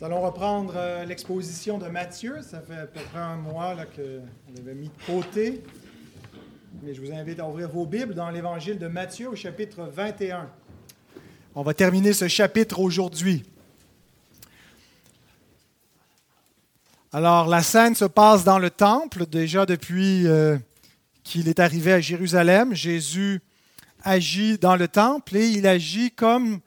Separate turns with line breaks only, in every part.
Nous allons reprendre euh, l'exposition de Matthieu. Ça fait à peu près un mois qu'on l'avait mis de côté. Mais je vous invite à ouvrir vos Bibles dans l'évangile de Matthieu au chapitre 21. On va terminer ce chapitre aujourd'hui. Alors, la scène se passe dans le temple, déjà depuis euh, qu'il est arrivé à Jérusalem. Jésus agit dans le temple et il agit comme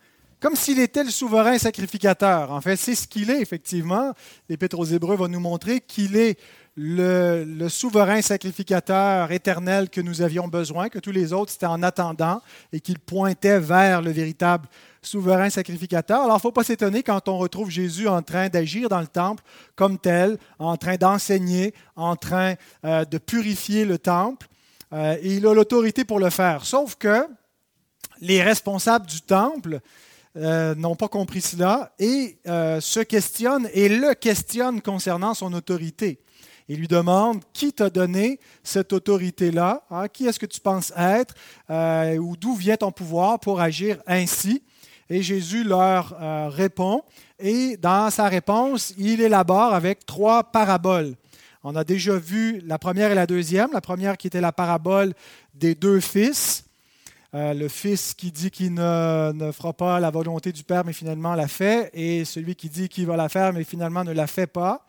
comme s'il était le souverain sacrificateur. En fait, c'est ce qu'il est, effectivement. L'Épître aux Hébreux va nous montrer qu'il est le, souverain sacrificateur éternel que nous avions besoin, que tous les autres étaient en attendant et qu'il pointait vers le véritable souverain sacrificateur. Alors, il ne faut pas s'étonner quand on retrouve Jésus en train d'agir dans le temple comme tel, en train d'enseigner, en train euh, de purifier le temple. Euh, et il a l'autorité pour le faire. Sauf que les responsables du temple, euh, n'ont pas compris cela et euh, se questionnent et le questionnent concernant son autorité. Il lui demande qui t'a donné cette autorité-là, hein, qui est-ce que tu penses être, euh, ou d'où vient ton pouvoir pour agir ainsi. Et Jésus leur répond, et dans sa réponse, il élabore avec trois paraboles. On a déjà vu la première et la deuxième. La première qui était la parabole des deux fils. Euh, le fils qui dit qu'il ne, fera pas la volonté du Père, mais finalement la fait, et celui qui dit qu'il va la faire, mais finalement ne la fait pas,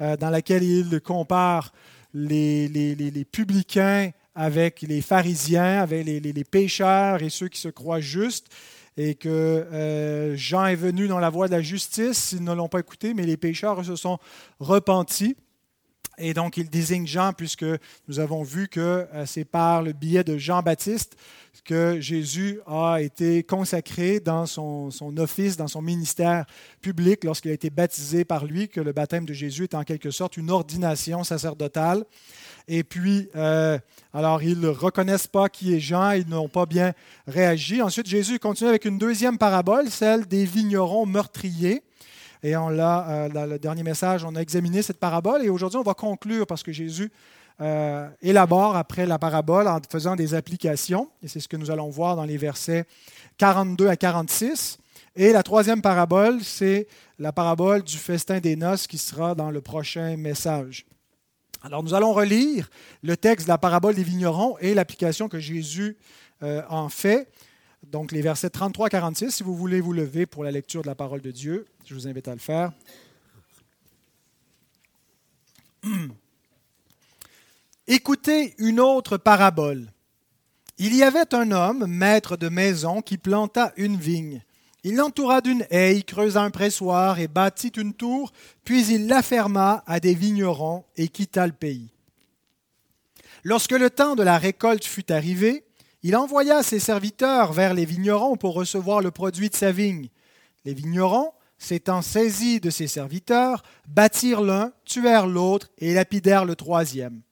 euh, dans laquelle il compare les, les, publicains avec les pharisiens, avec les, pécheurs et ceux qui se croient justes, et que euh, Jean est venu dans la voie de la justice, ils ne l'ont pas écouté, mais les pécheurs se sont repentis. Et donc, il désigne Jean, puisque nous avons vu que c'est par le biais de Jean-Baptiste que Jésus a été consacré dans son, office, dans son ministère public, lorsqu'il a été baptisé par lui, que le baptême de Jésus est en quelque sorte une ordination sacerdotale. Et puis, euh, alors, ils ne reconnaissent pas qui est Jean, ils n'ont pas bien réagi. Ensuite, Jésus continue avec une deuxième parabole, celle des vignerons meurtriers. Et on l'a, euh, dans le dernier message, on a examiné cette parabole. Et aujourd'hui, on va conclure parce que Jésus euh, élabore après la parabole en faisant des applications. Et c'est ce que nous allons voir dans les versets 42 à 46. Et la troisième parabole, c'est la parabole du festin des noces qui sera dans le prochain message. Alors nous allons relire le texte de la parabole des vignerons et l'application que Jésus euh, en fait. Donc les versets 33 à 46, si vous voulez vous lever pour la lecture de la parole de Dieu, je vous invite à le faire. Écoutez une autre parabole. Il y avait un homme, maître de maison, qui planta une vigne. Il l'entoura d'une haie, creusa un pressoir et bâtit une tour, puis il la ferma à des vignerons et quitta le pays. Lorsque le temps de la récolte fut arrivé, il envoya ses serviteurs vers les vignerons pour recevoir le produit de sa vigne. Les vignerons, s'étant saisis de ses serviteurs, battirent l'un, tuèrent l'autre et lapidèrent le troisième.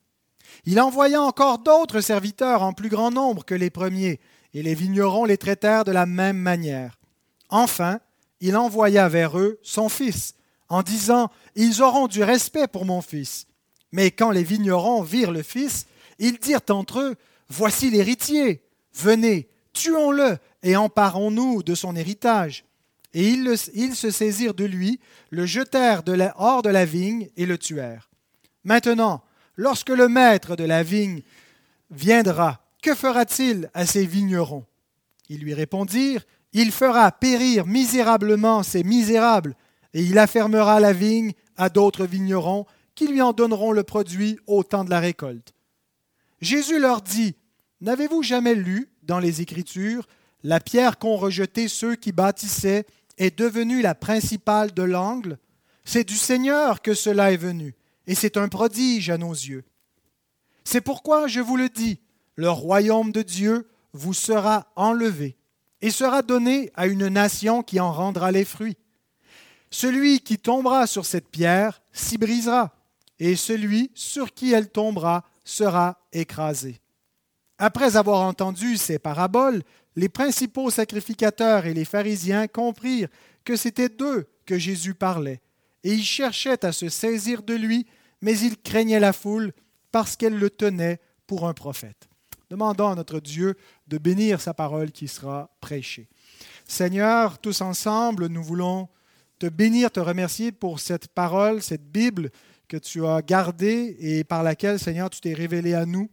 Il envoya encore d'autres serviteurs en plus grand nombre que les premiers, et les vignerons les traitèrent de la même manière. Enfin, il envoya vers eux son fils, en disant, Ils auront du respect pour mon fils. Mais quand les vignerons virent le fils, ils dirent entre eux, Voici l'héritier, venez, tuons-le et emparons-nous de son héritage. Et ils, se saisirent de lui, le jetèrent hors de la vigne et le tuèrent. Maintenant, Lorsque le maître de la vigne viendra, que fera-t-il à ces vignerons? Ils lui répondirent, Il fera périr misérablement ces misérables, et il affermera la vigne à d'autres vignerons qui lui en donneront le produit au temps de la récolte. Jésus leur dit, N'avez-vous jamais lu dans les Écritures, la pierre qu'ont rejetée ceux qui bâtissaient est devenue la principale de l'angle? C'est du Seigneur que cela est venu et c'est un prodige à nos yeux. C'est pourquoi je vous le dis, le royaume de Dieu vous sera enlevé et sera donné à une nation qui en rendra les fruits. Celui qui tombera sur cette pierre s'y brisera, et celui sur qui elle tombera sera écrasé. Après avoir entendu ces paraboles, les principaux sacrificateurs et les pharisiens comprirent que c'était d'eux que Jésus parlait et ils cherchaient à se saisir de lui, mais ils craignaient la foule parce qu'elle le tenait pour un prophète. Demandons à notre Dieu de bénir sa parole qui sera prêchée. Seigneur, tous ensemble, nous voulons te bénir, te remercier pour cette parole, cette Bible que tu as gardée et par laquelle, Seigneur, tu t'es révélé à nous.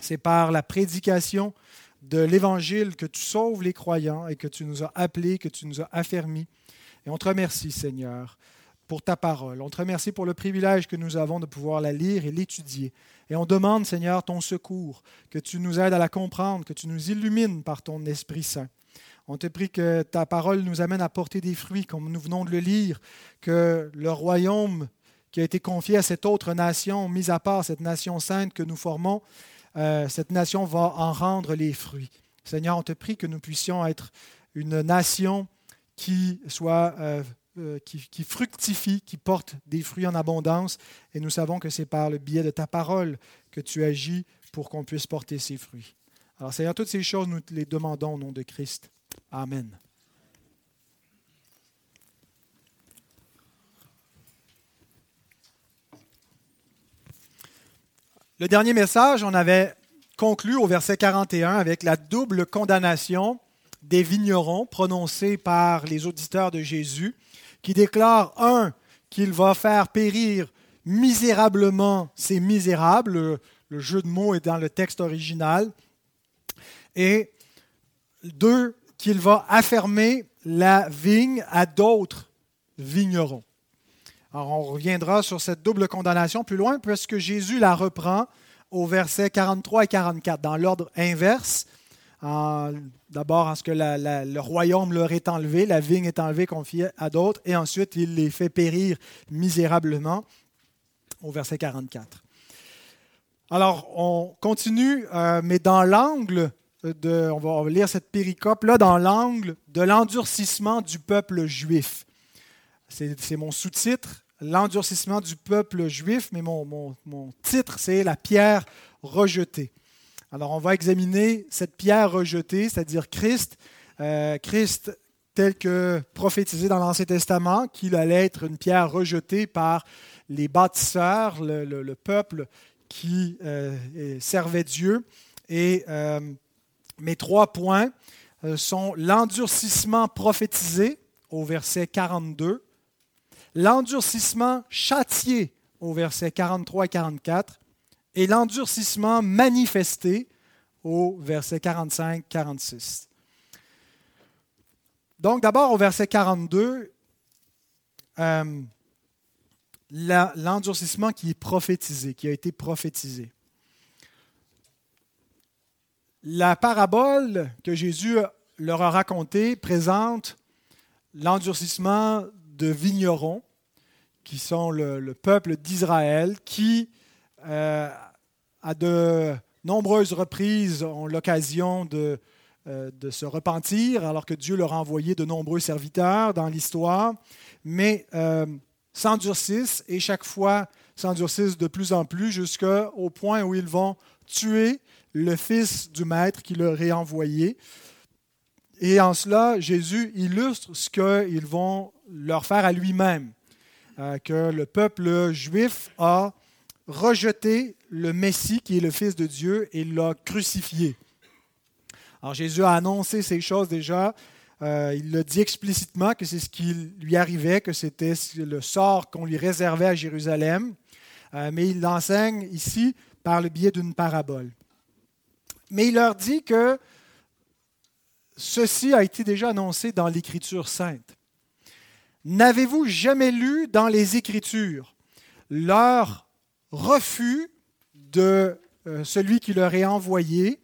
C'est par la prédication de l'Évangile que tu sauves les croyants et que tu nous as appelés, que tu nous as affermis. Et on te remercie, Seigneur, pour ta parole. On te remercie pour le privilège que nous avons de pouvoir la lire et l'étudier. Et on demande, Seigneur, ton secours, que tu nous aides à la comprendre, que tu nous illumines par ton Esprit Saint. On te prie que ta parole nous amène à porter des fruits, comme nous venons de le lire, que le royaume qui a été confié à cette autre nation, mis à part cette nation sainte que nous formons, euh, cette nation va en rendre les fruits. Seigneur, on te prie que nous puissions être une nation qui soit euh, euh, qui, qui, fructifie, qui porte des fruits en abondance. Et nous savons que c'est par le biais de ta parole que tu agis pour qu'on puisse porter ces fruits. Alors Seigneur, toutes ces choses, nous les demandons au nom de Christ. Amen. Le dernier message, on avait conclu au verset 41 avec la double condamnation des vignerons prononcée par les auditeurs de Jésus, qui déclarent, un, qu'il va faire périr misérablement ces misérables, le jeu de mots est dans le texte original, et deux, qu'il va affermer la vigne à d'autres vignerons. Alors on reviendra sur cette double condamnation plus loin, puisque Jésus la reprend au verset 43 et 44, dans l'ordre inverse. D'abord, en ce que le royaume leur est enlevé, la vigne est enlevée, confiée à d'autres, et ensuite il les fait périr misérablement au verset 44. Alors, on continue, euh, mais dans l'angle on va lire cette péricope là dans l'angle de l'endurcissement du peuple juif. C'est mon sous-titre, l'endurcissement du peuple juif, mais mon, titre, c'est la pierre rejetée. Alors on va examiner cette pierre rejetée, c'est-à-dire Christ, euh, Christ tel que prophétisé dans l'Ancien Testament, qu'il allait être une pierre rejetée par les bâtisseurs, le, peuple qui euh, servait Dieu. Et euh, mes trois points sont l'endurcissement prophétisé au verset 42, l'endurcissement châtié au verset 43 et 44, et l'endurcissement manifesté au verset 45-46. Donc d'abord au verset 42, euh, l'endurcissement qui est prophétisé, qui a été prophétisé. La parabole que Jésus leur a racontée présente l'endurcissement de vignerons, qui sont le, peuple d'Israël, qui, euh, à de nombreuses reprises, ont l'occasion de, euh, de, se repentir, alors que Dieu leur a envoyé de nombreux serviteurs dans l'histoire, mais euh, s'endurcissent et chaque fois s'endurcissent de plus en plus jusqu'au point où ils vont tuer le Fils du Maître qui leur est envoyé. Et en cela, Jésus illustre ce qu'ils vont leur faire à lui-même, que le peuple juif a rejeté le Messie qui est le Fils de Dieu et l'a crucifié. Alors Jésus a annoncé ces choses déjà. Euh, il l'a dit explicitement que c'est ce qui lui arrivait, que c'était le sort qu'on lui réservait à Jérusalem. Euh, mais il l'enseigne ici par le biais d'une parabole. Mais il leur dit que ceci a été déjà annoncé dans l'Écriture sainte. N'avez-vous jamais lu dans les Écritures leur refus de euh, celui qui leur est envoyé,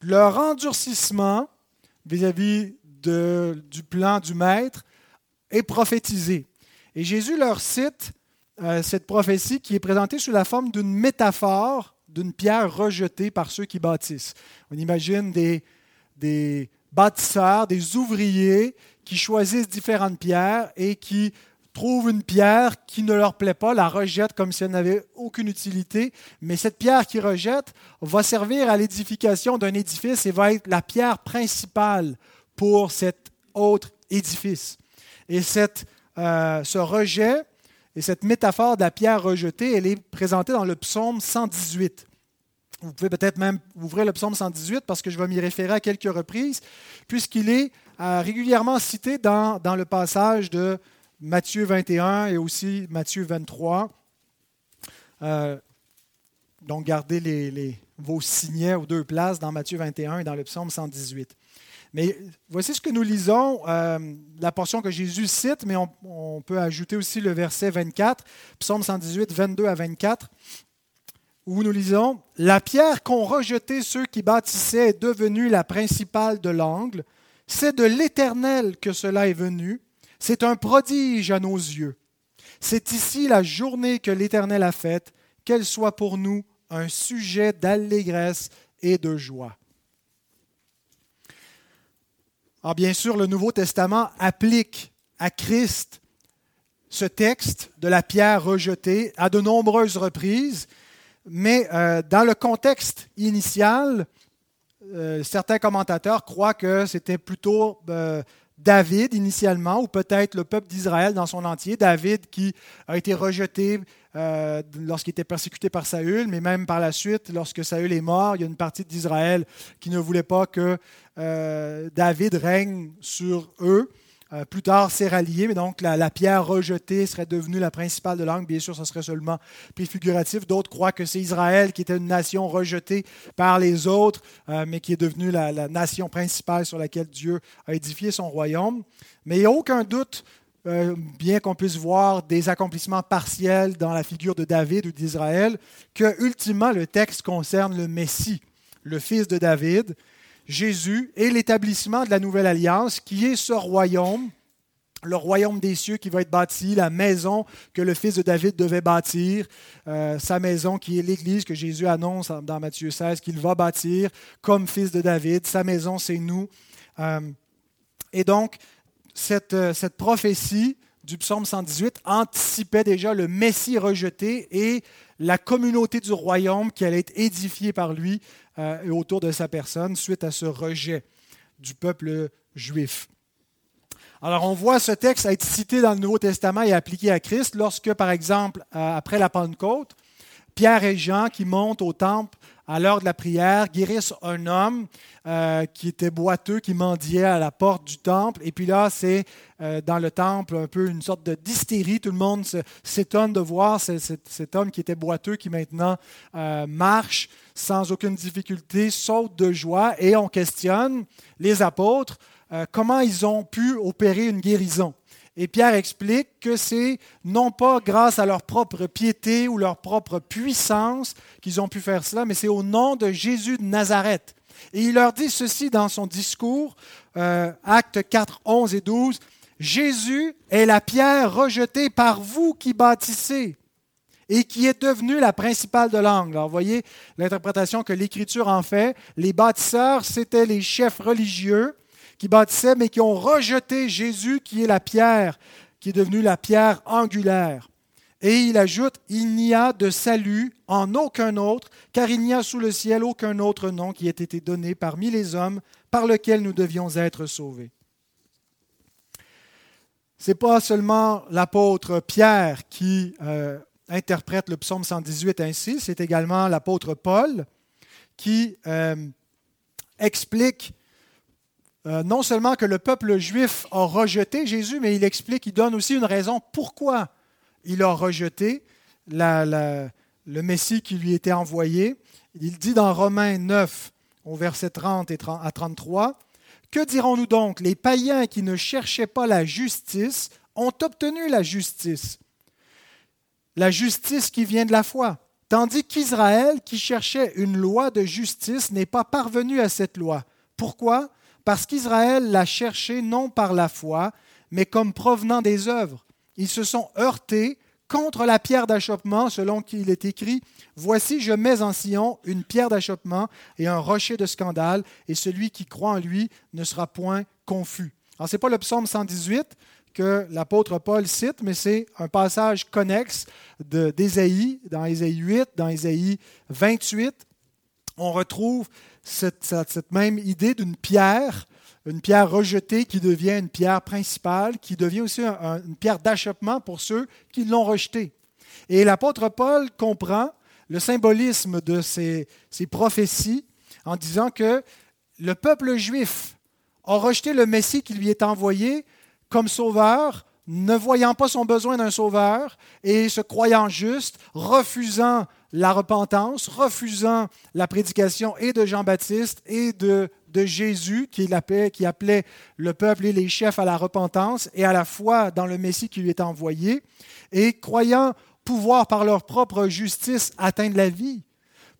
leur endurcissement vis-à-vis du plan du Maître est prophétisé? Et Jésus leur cite euh, cette prophétie qui est présentée sous la forme d'une métaphore d'une pierre rejetée par ceux qui bâtissent. On imagine des, des bâtisseurs, des ouvriers qui choisissent différentes pierres et qui trouvent une pierre qui ne leur plaît pas, la rejettent comme si elle n'avait aucune utilité, mais cette pierre qu'ils rejettent va servir à l'édification d'un édifice et va être la pierre principale pour cet autre édifice. Et cette, euh, ce rejet et cette métaphore de la pierre rejetée, elle est présentée dans le psaume 118. Vous pouvez peut-être même ouvrir le psaume 118 parce que je vais m'y référer à quelques reprises, puisqu'il est régulièrement cité dans, dans, le passage de Matthieu 21 et aussi Matthieu 23. Euh, donc, gardez les, vos signets aux deux places dans Matthieu 21 et dans le psaume 118. Mais voici ce que nous lisons, euh, la portion que Jésus cite, mais on, peut ajouter aussi le verset 24, psaume 118, 22 à 24, où nous lisons La pierre qu'ont rejetée ceux qui bâtissaient est devenue la principale de l'angle. C'est de l'Éternel que cela est venu. C'est un prodige à nos yeux. C'est ici la journée que l'Éternel a faite, qu'elle soit pour nous un sujet d'allégresse et de joie. Alors bien sûr, le Nouveau Testament applique à Christ ce texte de la pierre rejetée à de nombreuses reprises, mais euh, dans le contexte initial, euh, certains commentateurs croient que c'était plutôt euh, David initialement, ou peut-être le peuple d'Israël dans son entier. David qui a été rejeté euh, lorsqu'il était persécuté par Saül, mais même par la suite, lorsque Saül est mort, il y a une partie d'Israël qui ne voulait pas que David règne sur eux. Euh, plus tard, c'est rallié, mais donc la, pierre rejetée serait devenue la principale de langue. Bien sûr, ce serait seulement figuratif. D'autres croient que c'est Israël qui était une nation rejetée par les autres, euh, mais qui est devenue la, la, nation principale sur laquelle Dieu a édifié son royaume. Mais il n'y a aucun doute, euh, bien qu'on puisse voir des accomplissements partiels dans la figure de David ou d'Israël, que ultimement le texte concerne le Messie, le fils de David, Jésus et l'établissement de la nouvelle alliance, qui est ce royaume, le royaume des cieux qui va être bâti, la maison que le fils de David devait bâtir, euh, sa maison qui est l'Église que Jésus annonce dans Matthieu 16 qu'il va bâtir comme fils de David. Sa maison, c'est nous. Euh, et donc, cette, euh, cette prophétie du psaume 118 anticipait déjà le Messie rejeté et la communauté du royaume qui allait être édifiée par lui euh, et autour de sa personne suite à ce rejet du peuple juif. Alors on voit ce texte être cité dans le Nouveau Testament et appliqué à Christ lorsque, par exemple, euh, après la Pentecôte, Pierre et Jean qui montent au temple à l'heure de la prière, guérissent un homme euh, qui était boiteux, qui mendiait à la porte du temple. Et puis là, c'est euh, dans le temple un peu une sorte de d'hystérie. Tout le monde s'étonne de voir cet homme qui était boiteux, qui maintenant euh, marche sans aucune difficulté, saute de joie. Et on questionne les apôtres comment ils ont pu opérer une guérison. Et Pierre explique que c'est non pas grâce à leur propre piété ou leur propre puissance qu'ils ont pu faire cela, mais c'est au nom de Jésus de Nazareth. Et il leur dit ceci dans son discours, euh, actes 4, 11 et 12. Jésus est la pierre rejetée par vous qui bâtissez et qui est devenue la principale de l'angle. Alors, voyez l'interprétation que l'Écriture en fait. Les bâtisseurs, c'étaient les chefs religieux qui bâtissaient, mais qui ont rejeté Jésus, qui est la pierre, qui est devenue la pierre angulaire. Et il ajoute, il n'y a de salut en aucun autre, car il n'y a sous le ciel aucun autre nom qui ait été donné parmi les hommes par lequel nous devions être sauvés. Ce n'est pas seulement l'apôtre Pierre qui euh, interprète le psaume 118 ainsi, c'est également l'apôtre Paul qui euh, explique euh, non seulement que le peuple juif a rejeté Jésus, mais il explique, il donne aussi une raison pourquoi il a rejeté le Messie qui lui était envoyé. Il dit dans Romains 9, au verset 30 et à 33, Que dirons-nous donc? Les païens qui ne cherchaient pas la justice ont obtenu la justice, la justice qui vient de la foi, tandis qu'Israël, qui cherchait une loi de justice, n'est pas parvenu à cette loi. Pourquoi? Parce qu'Israël l'a cherché non par la foi, mais comme provenant des œuvres. Ils se sont heurtés contre la pierre d'achoppement, selon qu'il est écrit Voici, je mets en Sion une pierre d'achoppement et un rocher de scandale, et celui qui croit en lui ne sera point confus. Alors, ce n'est pas le psaume 118 que l'apôtre Paul cite, mais c'est un passage connexe d'Ésaïe, dans Ésaïe 8, dans Ésaïe 28. On retrouve cette, même idée d'une pierre, une pierre rejetée qui devient une pierre principale, qui devient aussi une pierre d'achoppement pour ceux qui l'ont rejetée. Et l'apôtre Paul comprend le symbolisme de ces, ces prophéties en disant que le peuple juif a rejeté le Messie qui lui est envoyé comme sauveur, ne voyant pas son besoin d'un sauveur et se croyant juste, refusant la repentance, refusant la prédication et de Jean-Baptiste et de, de Jésus qui appelait, qui appelait le peuple et les chefs à la repentance et à la foi dans le Messie qui lui est envoyé, et croyant pouvoir par leur propre justice atteindre la vie,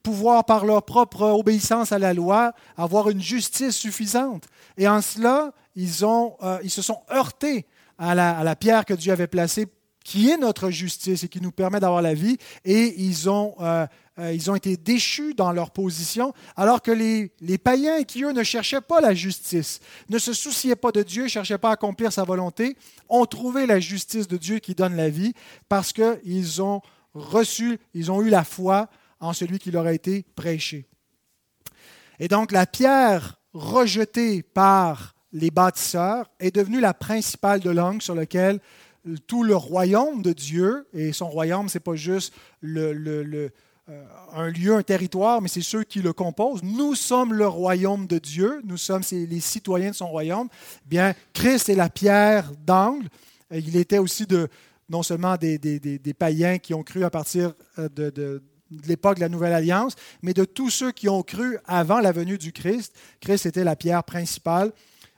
pouvoir par leur propre obéissance à la loi avoir une justice suffisante. Et en cela, ils, ont, euh, ils se sont heurtés à la, pierre que Dieu avait placée, qui est notre justice et qui nous permet d'avoir la vie, et ils ont, euh, euh, ils ont été déchus dans leur position, alors que les, les, païens qui, eux, ne cherchaient pas la justice, ne se souciaient pas de Dieu, ne cherchaient pas à accomplir sa volonté, ont trouvé la justice de Dieu qui donne la vie, parce qu'ils ont reçu, ils ont eu la foi en celui qui leur a été prêché. Et donc la pierre rejetée par les bâtisseurs, est devenue la principale de langue sur laquelle tout le royaume de Dieu, et son royaume, ce n'est pas juste euh, un lieu, un territoire, mais c'est ceux qui le composent. Nous sommes le royaume de Dieu, nous sommes les citoyens de son royaume. Bien, Christ est la pierre d'angle. Il était aussi de, non seulement des, des, des, païens qui ont cru à partir euh, de, de de l'époque de la Nouvelle Alliance, mais de tous ceux qui ont cru avant la venue du Christ. Christ était la pierre principale.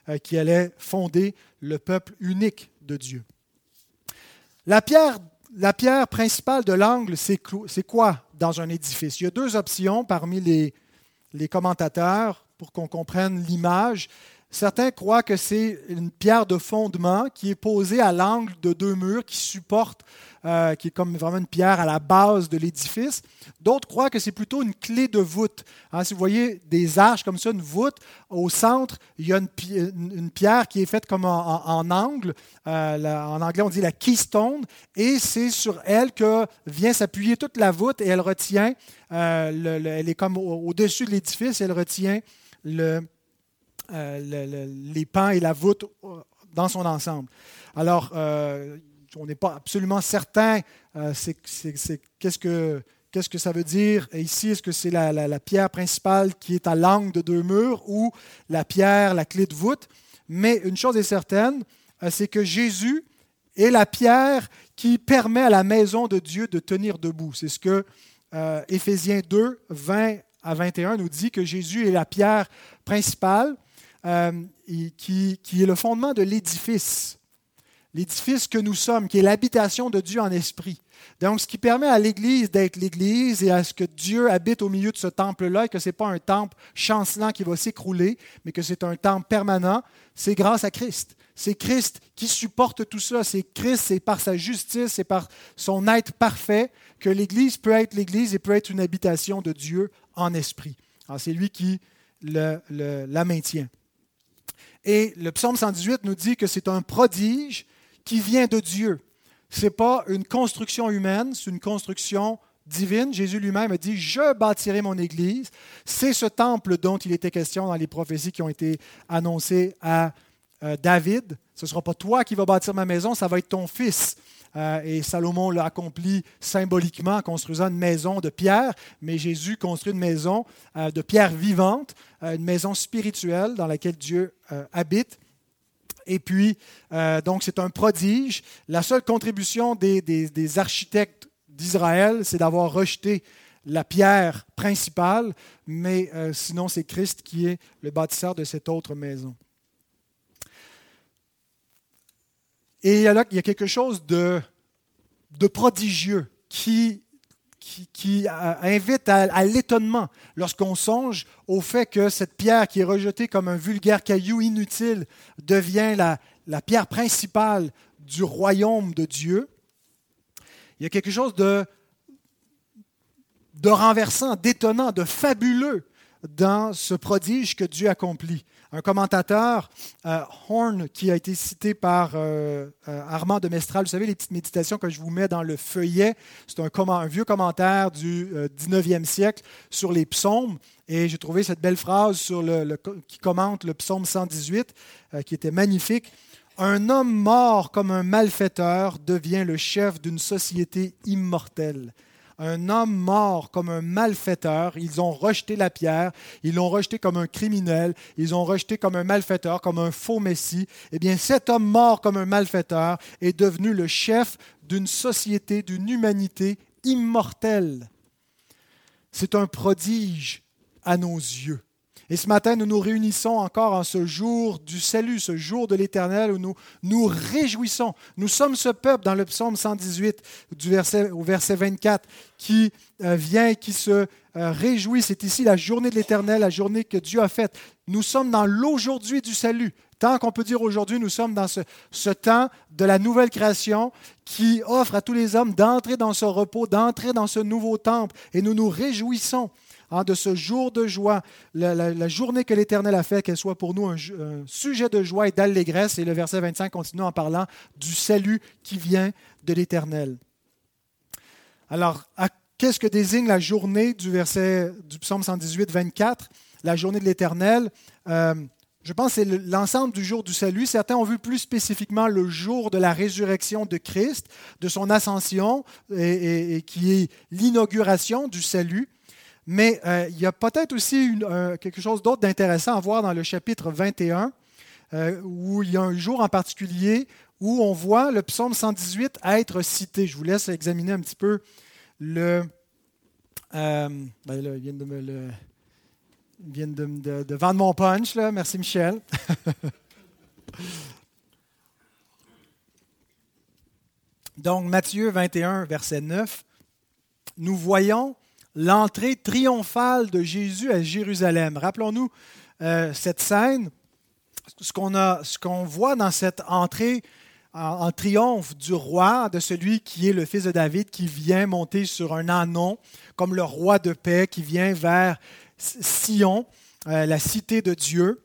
Euh, qui allait fonder le peuple unique de Dieu. La pierre, principale de l'angle, c'est quoi dans un édifice? Il y a deux options parmi les commentateurs pour qu'on comprenne l'image. Certains croient que c'est une pierre de fondement qui est posée à l'angle de deux murs qui supportent, euh, qui est comme vraiment une pierre à la base de l'édifice. D'autres croient que c'est plutôt une clé de voûte. Hein, si vous voyez des arches comme ça, une voûte, au centre, il y a une, pierre qui est faite comme en, angle. Euh, en anglais, on dit la keystone. Et c'est sur elle que vient s'appuyer toute la voûte et elle retient, euh, elle est comme au-dessus de l'édifice, elle retient le euh, les pans et la voûte euh, dans son ensemble. Alors, euh, on n'est pas absolument certain qu'est-ce que ça veut dire ici? Est-ce que c'est la, pierre principale qui est à l'angle de deux murs ou la pierre, la clé de voûte? Mais une chose est certaine, c'est que Jésus est la pierre qui permet à la maison de Dieu de tenir debout. C'est ce que Éphésiens 2, 20 à 21 nous dit que Jésus est la pierre principale euh, qui, est le fondement de l'édifice. L'édifice que nous sommes, qui est l'habitation de Dieu en esprit. Donc, ce qui permet à l'Église d'être l'Église et à ce que Dieu habite au milieu de ce temple-là et que ce n'est pas un temple chancelant qui va s'écrouler, mais que c'est un temple permanent, c'est grâce à Christ. C'est Christ qui supporte tout ça. C'est Christ, c'est par sa justice, c'est par son être parfait que l'Église peut être l'Église et peut être une habitation de Dieu en esprit. C'est lui qui la maintient. Et le psaume 118 nous dit que c'est un prodige qui vient de Dieu. Ce n'est pas une construction humaine, c'est une construction divine. Jésus lui-même a dit, je bâtirai mon Église. C'est ce temple dont il était question dans les prophéties qui ont été annoncées à euh, David. Ce ne sera pas toi qui vas bâtir ma maison, ça va être ton fils. Euh, et Salomon l'a accompli symboliquement en construisant une maison de pierre, mais Jésus construit une maison euh, de pierre vivante, euh, une maison spirituelle dans laquelle Dieu habite. Et puis, donc, c'est un prodige. La seule contribution des, des architectes d'Israël, c'est d'avoir rejeté la pierre principale, mais sinon, c'est Christ qui est le bâtisseur de cette autre maison. Et il y a quelque chose de, prodigieux qui, invite à, l'étonnement lorsqu'on songe au fait que cette pierre qui est rejetée comme un vulgaire caillou inutile devient la, pierre principale du royaume de Dieu. Il y a quelque chose de renversant, d'étonnant, de fabuleux dans ce prodige que Dieu accomplit un commentateur, euh, Horn, qui a été cité par euh, euh, Armand de Mestral. Vous savez, les petites méditations que je vous mets dans le feuillet, c'est un, vieux commentaire du 19e siècle sur les psaumes. Et j'ai trouvé cette belle phrase qui commente le psaume 118, qui était magnifique. Un homme mort comme un malfaiteur devient le chef d'une société immortelle. Un homme mort comme un malfaiteur. Ils ont rejeté la pierre, ils l'ont rejeté comme un criminel, ils ont rejeté comme un malfaiteur, comme un faux messie. Eh bien, cet homme mort comme un malfaiteur est devenu le chef d'une société, d'une humanité immortelle. C'est un prodige à nos yeux. Et ce matin, nous nous réunissons encore en ce jour du salut, ce jour de l'Éternel où nous nous réjouissons. Nous sommes ce peuple dans le psaume 118 du verset, au verset 24 qui euh, vient qui se euh, réjouit. C'est ici la journée de l'Éternel, la journée que Dieu a faite. Nous sommes dans l'aujourd'hui du salut. Tant qu'on peut dire aujourd'hui, nous sommes dans ce, temps de la nouvelle création qui offre à tous les hommes d'entrer dans ce repos, d'entrer dans ce nouveau temple. Et nous nous réjouissons. Hein, de ce jour de joie, la, journée que l'Éternel a fait, qu'elle soit pour nous un, sujet de joie et d'allégresse. Et le verset 25 continue en parlant du salut qui vient de l'Éternel. Alors, qu'est-ce que désigne la journée du verset du psaume 118, 24, la journée de l'Éternel euh, je pense que c'est l'ensemble du jour du salut. Certains ont vu plus spécifiquement le jour de la résurrection de Christ, de son ascension, et qui est l'inauguration du salut. Mais euh, il y a peut-être aussi quelque chose d'autre d'intéressant à voir dans le chapitre 21, euh, où il y a un jour en particulier où on voit le psaume 118 être cité. Je vous laisse examiner un petit peu le... Euh, ben vient de me le... vient de, vendre mon punch, là. Merci Michel. Donc Matthieu 21, verset 9, nous voyons l'entrée triomphale de Jésus à Jérusalem. Rappelons-nous euh, cette scène, ce qu'on, voit dans cette entrée en, triomphe du roi, de celui qui est le fils de David, qui vient monter sur un anon, comme le roi de paix, qui vient vers Sion, euh, la cité de Dieu.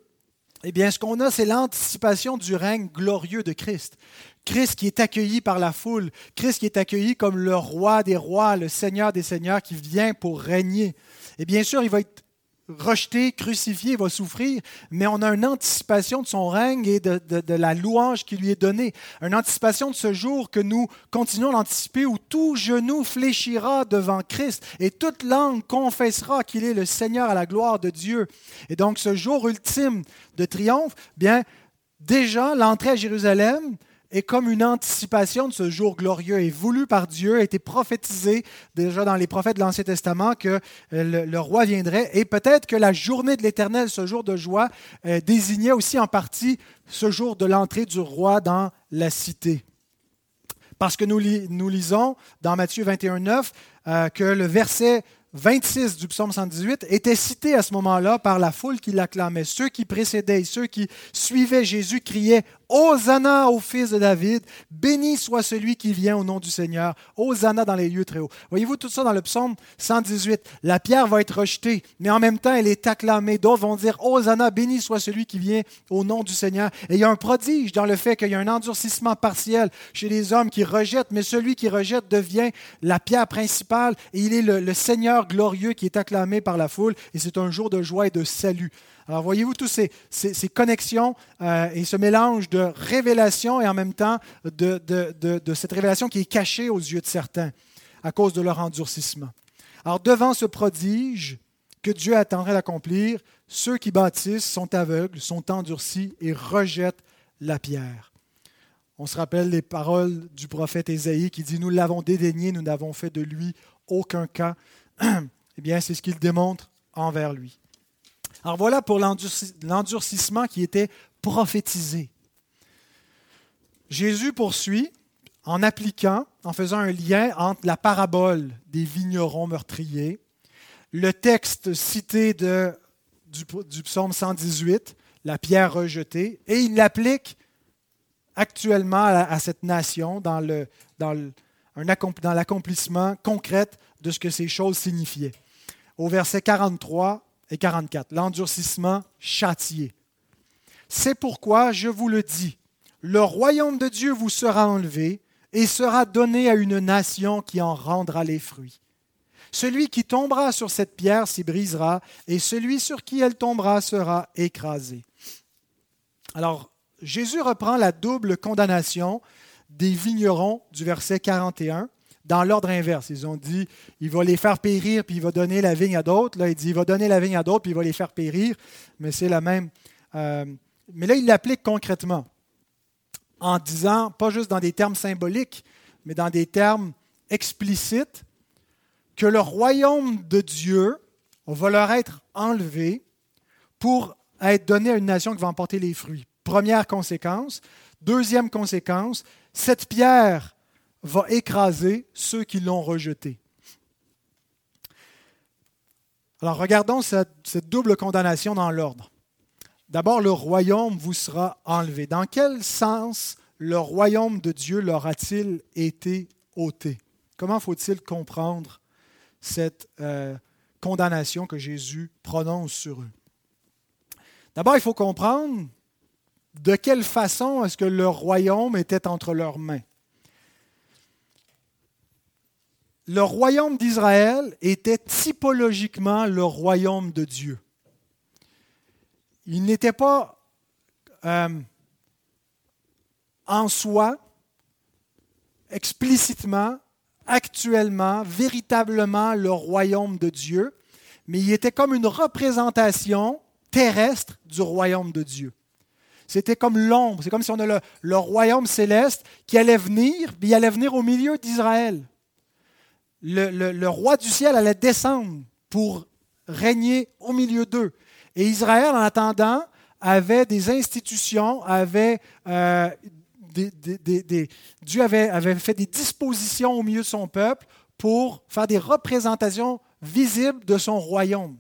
Eh bien, ce qu'on a, c'est l'anticipation du règne glorieux de Christ. Christ qui est accueilli par la foule, Christ qui est accueilli comme le roi des rois, le Seigneur des seigneurs qui vient pour régner. Et bien sûr, il va être rejeté, crucifié, il va souffrir, mais on a une anticipation de son règne et de, la louange qui lui est donnée. Une anticipation de ce jour que nous continuons d'anticiper où tout genou fléchira devant Christ et toute langue confessera qu'il est le Seigneur à la gloire de Dieu. Et donc ce jour ultime de triomphe, bien déjà l'entrée à Jérusalem, est comme une anticipation de ce jour glorieux et voulu par Dieu, a été prophétisé déjà dans les prophètes de l'Ancien Testament que euh, le, roi viendrait et peut-être que la journée de l'Éternel, ce jour de joie, euh, désignait aussi en partie ce jour de l'entrée du roi dans la cité. Parce que nous, lisons dans Matthieu 21, 9 euh, que le verset 26 du psaume 118 était cité à ce moment-là par la foule qui l'acclamait. Ceux qui précédaient et ceux qui suivaient Jésus criaient Hosanna au fils de David, béni soit celui qui vient au nom du Seigneur, Hosanna dans les lieux très hauts. Voyez-vous tout ça dans le psaume 118. La pierre va être rejetée, mais en même temps elle est acclamée. D'autres vont dire Hosanna, béni soit celui qui vient au nom du Seigneur. Et il y a un prodige dans le fait qu'il y a un endurcissement partiel chez les hommes qui rejettent, mais celui qui rejette devient la pierre principale et il est le, Seigneur glorieux qui est acclamé par la foule et c'est un jour de joie et de salut. Alors voyez-vous tous ces, ces, connexions euh, et ce mélange de révélation et en même temps de, de, de, cette révélation qui est cachée aux yeux de certains à cause de leur endurcissement. Alors devant ce prodige que Dieu attendrait d'accomplir, ceux qui bâtissent sont aveugles, sont endurcis et rejettent la pierre. On se rappelle les paroles du prophète Ésaïe qui dit Nous l'avons dédaigné, nous n'avons fait de lui aucun cas. eh bien, c'est ce qu'il démontre envers lui. Alors voilà pour l'endurcissement qui était prophétisé. Jésus poursuit en appliquant, en faisant un lien entre la parabole des vignerons meurtriers, le texte cité de, du, psaume 118, la pierre rejetée, et il l'applique actuellement à, cette nation dans, dans l'accomplissement concret de ce que ces choses signifiaient. Au verset 43, et 44, l'endurcissement châtié. C'est pourquoi je vous le dis, le royaume de Dieu vous sera enlevé et sera donné à une nation qui en rendra les fruits. Celui qui tombera sur cette pierre s'y brisera, et celui sur qui elle tombera sera écrasé. Alors, Jésus reprend la double condamnation des vignerons du verset 41 dans l'ordre inverse. Ils ont dit, il va les faire périr, puis il va donner la vigne à d'autres. Là, il dit, il va donner la vigne à d'autres, puis il va les faire périr. Mais c'est la même. Euh, mais là, il l'applique concrètement, en disant, pas juste dans des termes symboliques, mais dans des termes explicites, que le royaume de Dieu va leur être enlevé pour être donné à une nation qui va emporter les fruits. Première conséquence. Deuxième conséquence, cette pierre va écraser ceux qui l'ont rejetée. Alors regardons cette, double condamnation dans l'ordre. D'abord, le royaume vous sera enlevé. Dans quel sens le royaume de Dieu leur a-t-il été ôté? Comment faut-il comprendre cette euh, condamnation que Jésus prononce sur eux? D'abord, il faut comprendre de quelle façon est-ce que le royaume était entre leurs mains. Le royaume d'Israël était typologiquement le royaume de Dieu. Il n'était pas euh, en soi, explicitement, actuellement, véritablement le royaume de Dieu, mais il était comme une représentation terrestre du royaume de Dieu. C'était comme l'ombre, c'est comme si on a le, royaume céleste qui allait venir, puis il allait venir au milieu d'Israël. Le, roi du ciel allait descendre pour régner au milieu d'eux. Et Israël, en attendant, avait des institutions, avait euh, Dieu avait, avait fait des dispositions au milieu de son peuple pour faire des représentations visibles de son royaume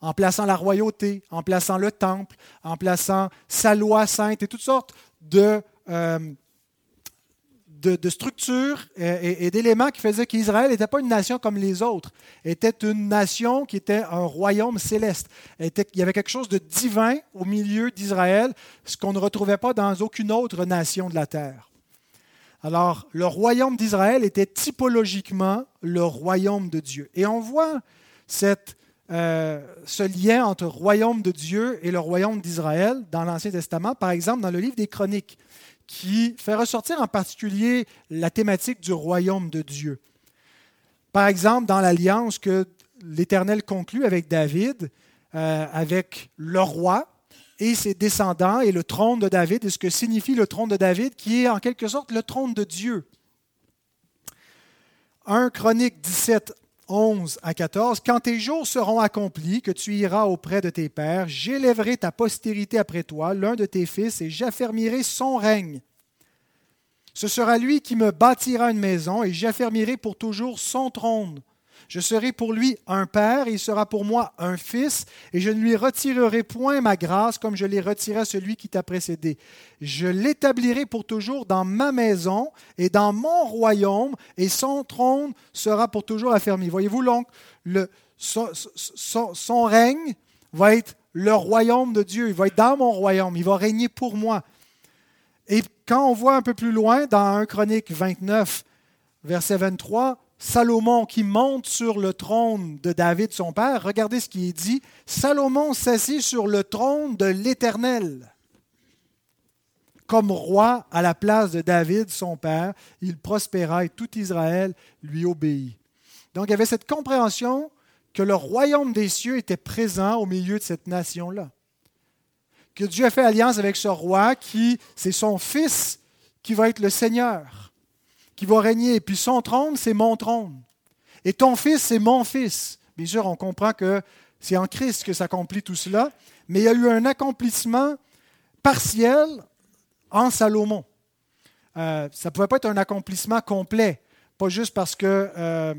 en plaçant la royauté, en plaçant le temple, en plaçant sa loi sainte et toutes sortes de, euh, de, structures et, d'éléments qui faisaient qu'Israël n'était pas une nation comme les autres, était une nation qui était un royaume céleste. il y avait quelque chose de divin au milieu d'Israël, ce qu'on ne retrouvait pas dans aucune autre nation de la terre. Alors, le royaume d'Israël était typologiquement le royaume de Dieu. Et on voit euh, ce lien entre royaume de Dieu et le royaume d'Israël dans l'Ancien Testament, par exemple dans le livre des Chroniques qui fait ressortir en particulier la thématique du royaume de Dieu. Par exemple, dans l'alliance que l'Éternel conclut avec David, euh, avec le roi et ses descendants et le trône de David, et ce que signifie le trône de David, qui est en quelque sorte le trône de Dieu. 1 Chronique 17, 11 à 14, Quand tes jours seront accomplis, que tu iras auprès de tes pères, j'élèverai ta postérité après toi, l'un de tes fils, et j'affermirai son règne. Ce sera lui qui me bâtira une maison, et j'affermirai pour toujours son trône. Je serai pour lui un père, et il sera pour moi un fils, et je ne lui retirerai point ma grâce comme je l'ai retiré à celui qui t'a précédé. Je l'établirai pour toujours dans ma maison et dans mon royaume, et son trône sera pour toujours affermi. Voyez-vous donc, le, son, son règne va être le royaume de Dieu, il va être dans mon royaume, il va régner pour moi. Et quand on voit un peu plus loin, dans 1 Chronique 29, verset 23, Salomon qui monte sur le trône de David, son père, regardez ce qui est dit. Salomon s'assit sur le trône de l'Éternel. Comme roi à la place de David, son père, il prospéra et tout Israël lui obéit. Donc il y avait cette compréhension que le royaume des cieux était présent au milieu de cette nation-là. Que Dieu a fait alliance avec ce roi qui, c'est son fils qui va être le Seigneur qui va régner. Puis son trône, c'est mon trône. Et ton fils, c'est mon fils. Bien sûr, on comprend que c'est en Christ que s'accomplit tout cela, mais il y a eu un accomplissement partiel en Salomon. Euh, ça ne pouvait pas être un accomplissement complet, pas juste parce que, euh,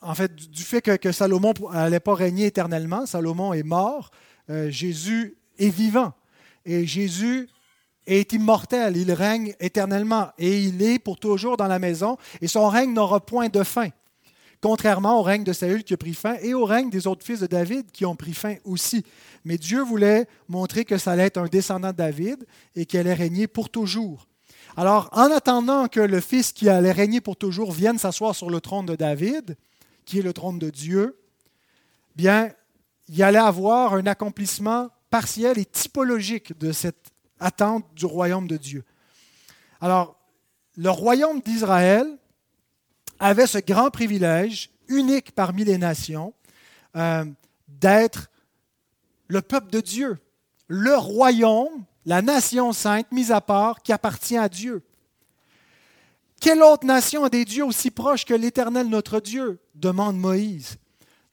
en fait, du fait que, Salomon n'allait pas régner éternellement, Salomon est mort, euh, Jésus est vivant. Et Jésus est immortel, il règne éternellement et il est pour toujours dans la maison et son règne n'aura point de fin. Contrairement au règne de Saül qui a pris fin et au règne des autres fils de David qui ont pris fin aussi. Mais Dieu voulait montrer que ça allait être un descendant de David et qu'il allait régner pour toujours. Alors, en attendant que le fils qui allait régner pour toujours vienne s'asseoir sur le trône de David, qui est le trône de Dieu, bien, il allait avoir un accomplissement partiel et typologique de cette attente du royaume de Dieu. Alors, le royaume d'Israël avait ce grand privilège, unique parmi les nations, euh, d'être le peuple de Dieu, le royaume, la nation sainte mise à part qui appartient à Dieu. Quelle autre nation a des dieux aussi proches que l'Éternel notre Dieu? demande Moïse.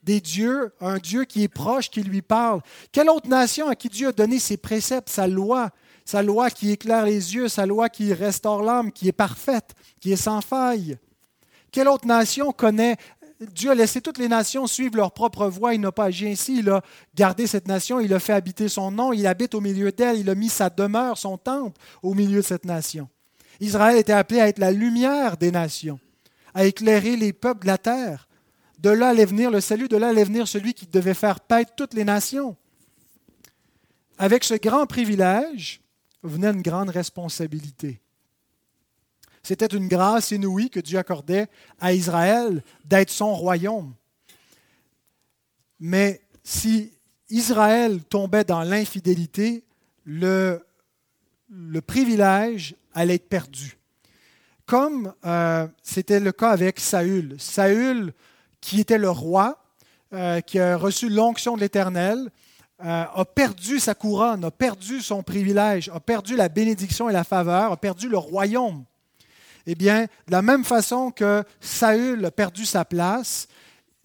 Des dieux, un Dieu qui est proche, qui lui parle. Quelle autre nation à qui Dieu a donné ses préceptes, sa loi, sa loi qui éclaire les yeux, sa loi qui restaure l'âme, qui est parfaite, qui est sans faille. Quelle autre nation connaît Dieu a laissé toutes les nations suivre leur propre voie, il n'a pas agi ainsi, il a gardé cette nation, il a fait habiter son nom, il habite au milieu d'elle, il a mis sa demeure, son temple au milieu de cette nation. Israël était appelé à être la lumière des nations, à éclairer les peuples de la terre. De là allait venir le salut, de là allait venir celui qui devait faire paître toutes les nations. Avec ce grand privilège venait une grande responsabilité. C'était une grâce inouïe que Dieu accordait à Israël d'être son royaume. Mais si Israël tombait dans l'infidélité, le, privilège allait être perdu. Comme euh, c'était le cas avec Saül. Saül, qui était le roi, euh, qui a reçu l'onction de l'Éternel, euh, a perdu sa couronne, a perdu son privilège, a perdu la bénédiction et la faveur, a perdu le royaume. Eh bien, de la même façon que Saül a perdu sa place,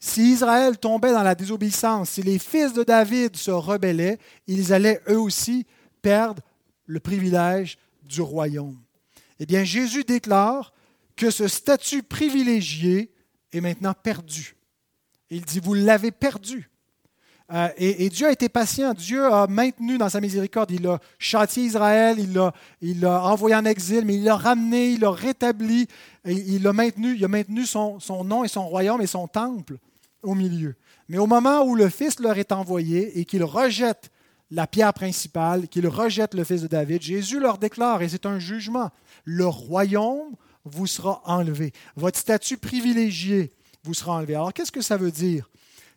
si Israël tombait dans la désobéissance, si les fils de David se rebellaient, ils allaient eux aussi perdre le privilège du royaume. Eh bien, Jésus déclare que ce statut privilégié est maintenant perdu. Il dit, vous l'avez perdu. Euh, et, Dieu a été patient. Dieu a maintenu dans sa miséricorde. Il a châtié Israël, il l'a envoyé en exil, mais il l'a ramené, il l'a rétabli. il l'a maintenu, il a maintenu son, son, nom et son royaume et son temple au milieu. Mais au moment où le Fils leur est envoyé et qu'il rejette la pierre principale, qu'il rejette le Fils de David, Jésus leur déclare, et c'est un jugement, le royaume vous sera enlevé. Votre statut privilégié vous sera enlevé. Alors qu'est-ce que ça veut dire?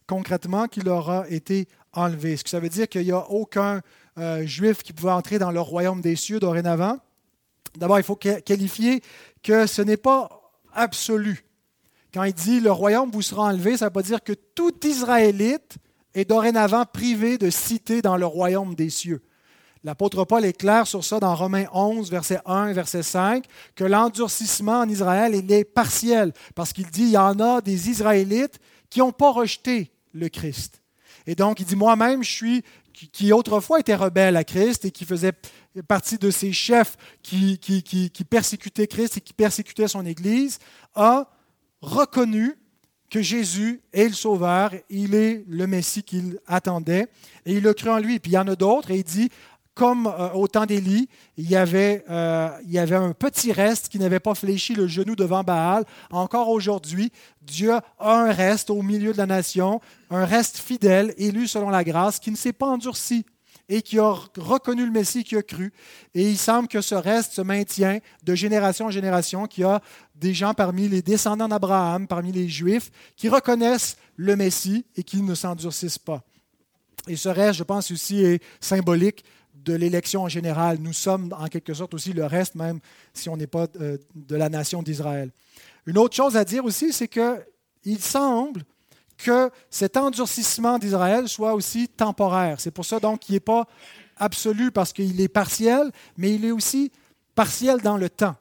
Concrètement qu'il aura été enlevé. Est-ce que ça veut dire qu'il n'y a aucun euh, juif qui pouvait entrer dans le royaume des cieux dorénavant? D'abord, il faut qualifier que ce n'est pas absolu. Quand il dit le royaume vous sera enlevé, ça ne veut pas dire que tout Israélite est dorénavant privé de cité dans le royaume des cieux. L'apôtre Paul est clair sur ça dans Romains 11, verset 1 verset 5, que l'endurcissement en Israël est partiel, parce qu'il dit il y en a des Israélites qui n'ont pas rejeté le Christ. Et donc, il dit, moi-même, je suis, qui, autrefois était rebelle à Christ et qui faisait partie de ces chefs qui, qui, qui persécutaient Christ et qui persécutaient son Église, a reconnu que Jésus est le Sauveur, il est le Messie qu'il attendait, et il a cru en lui. Puis il y en a d'autres, et il dit, comme euh, au temps d'Élie, il, euh, il y avait un petit reste qui n'avait pas fléchi le genou devant Baal. Encore aujourd'hui, Dieu a un reste au milieu de la nation, un reste fidèle, élu selon la grâce, qui ne s'est pas endurci et qui a reconnu le Messie, qui a cru. Et il semble que ce reste se maintient de génération en génération, qu'il y a des gens parmi les descendants d'Abraham, parmi les Juifs, qui reconnaissent le Messie et qui ne s'endurcissent pas. Et ce reste, je pense aussi, est symbolique de l'élection en général. Nous sommes en quelque sorte aussi le reste, même si on n'est pas euh, de la nation d'Israël. Une autre chose à dire aussi, c'est qu'il semble que cet endurcissement d'Israël soit aussi temporaire. C'est pour ça donc qu'il n'est pas absolu parce qu'il est partiel, mais il est aussi partiel dans le temps,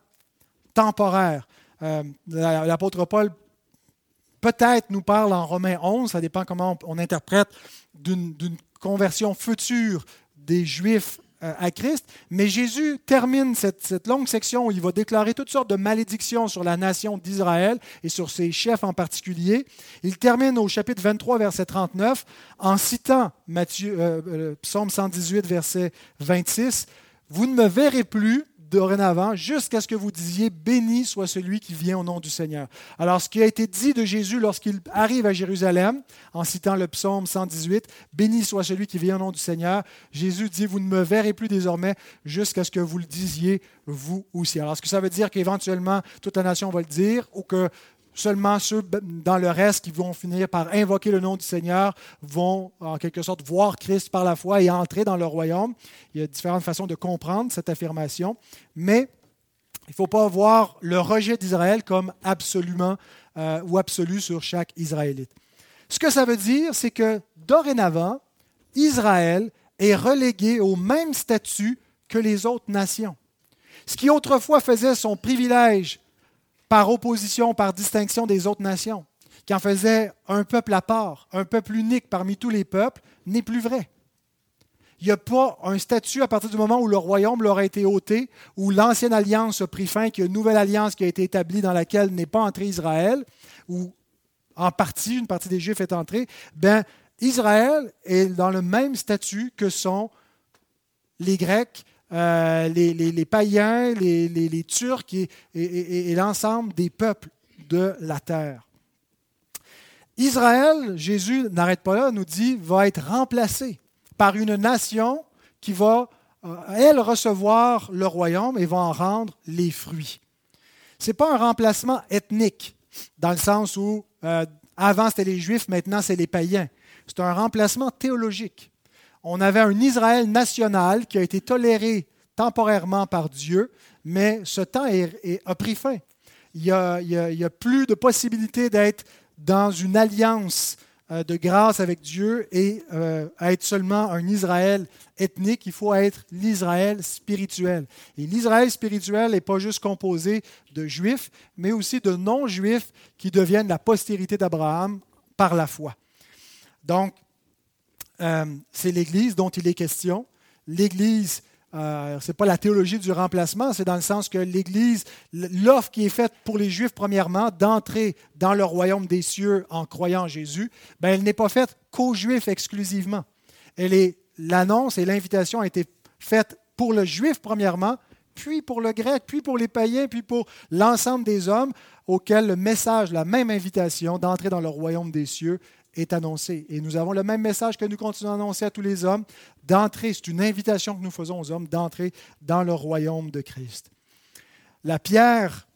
temporaire. Euh, l'apôtre Paul peut-être nous parle en Romains 11, ça dépend comment on interprète, d'une conversion future des Juifs euh, à Christ. Mais Jésus termine cette, longue section où il va déclarer toutes sortes de malédictions sur la nation d'Israël et sur ses chefs en particulier. Il termine au chapitre 23, verset 39, en citant Matthieu, euh, euh, Psaume 118, verset 26. Vous ne me verrez plus dorénavant jusqu'à ce que vous disiez Béni soit celui qui vient au nom du Seigneur. Alors, ce qui a été dit de Jésus lorsqu'il arrive à Jérusalem, en citant le psaume 118, Béni soit celui qui vient au nom du Seigneur, Jésus dit Vous ne me verrez plus désormais jusqu'à ce que vous le disiez vous aussi. Alors, est-ce que ça veut dire qu'éventuellement toute la nation va le dire ou que Seulement ceux dans le reste qui vont finir par invoquer le nom du Seigneur vont en quelque sorte voir Christ par la foi et entrer dans le royaume. Il y a différentes façons de comprendre cette affirmation, mais Il ne faut pas voir le rejet d'Israël comme absolument euh, ou absolu sur chaque Israélite. Ce que ça veut dire, c'est que dorénavant, Israël est relégué au même statut que les autres nations. Ce qui autrefois faisait son privilège par opposition, par distinction des autres nations, qui en faisait un peuple à part, un peuple unique parmi tous les peuples, n'est plus vrai. Il n'y a pas un statut à partir du moment où le royaume leur a été ôté, où l'ancienne alliance a pris fin, qu'il y a une nouvelle alliance qui a été établie dans laquelle n'est pas entré Israël, ou en partie, une partie des Juifs est entrée, ben, Israël est dans le même statut que sont les Grecs, euh, les, païens, les, Turcs et, l'ensemble des peuples de la terre. Israël, Jésus n'arrête pas là, nous dit, va être remplacé par une nation qui va, euh, elle, recevoir le royaume et va en rendre les fruits. Ce n'est pas un remplacement ethnique, dans le sens où euh, avant c'était les Juifs, maintenant c'est les païens. C'est un remplacement théologique. On avait un Israël national qui a été toléré temporairement par Dieu, mais ce temps a pris fin. Il n'y a, plus de possibilité d'être dans une alliance euh, de grâce avec Dieu et euh, être seulement un Israël ethnique, il faut être l'Israël spirituel. Et l'Israël spirituel n'est pas juste composé de juifs, mais aussi de non-juifs qui deviennent la postérité d'Abraham par la foi. Donc, euh, c'est l'Église dont il est question. L'Église, euh, ce n'est pas la théologie du remplacement, c'est dans le sens que l'Église, l'offre qui est faite pour les Juifs, premièrement, d'entrer dans le royaume des cieux en croyant en Jésus, ben, elle n'est pas faite qu'aux Juifs exclusivement. Elle est, l'annonce et l'invitation a été faite pour le Juif, premièrement, puis pour le grec, puis pour les païens, puis pour l'ensemble des hommes auxquels le message, la même invitation d'entrer dans le royaume des cieux est annoncé. Et nous avons le même message que nous continuons à annoncer à tous les hommes, d'entrer, c'est une invitation que nous faisons aux hommes, d'entrer dans le royaume de Christ. La pierre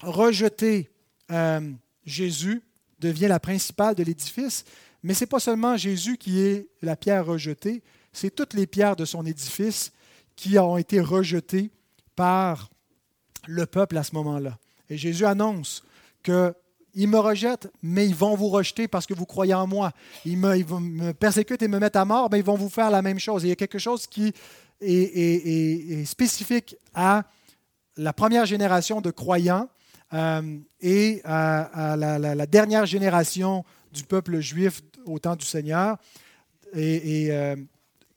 rejetée, euh, Jésus, devient la principale de l'édifice, mais ce n'est pas seulement Jésus qui est la pierre rejetée, c'est toutes les pierres de son édifice qui ont été rejetées par le peuple à ce moment-là. Et Jésus annonce que ils me rejettent, mais ils vont vous rejeter parce que vous croyez en moi. Ils me, persécutent et me mettent à mort, mais ils vont vous faire la même chose. il y a quelque chose qui est, spécifique à la première génération de croyants euh, et à, la, dernière génération du peuple juif au temps du Seigneur. Et, euh,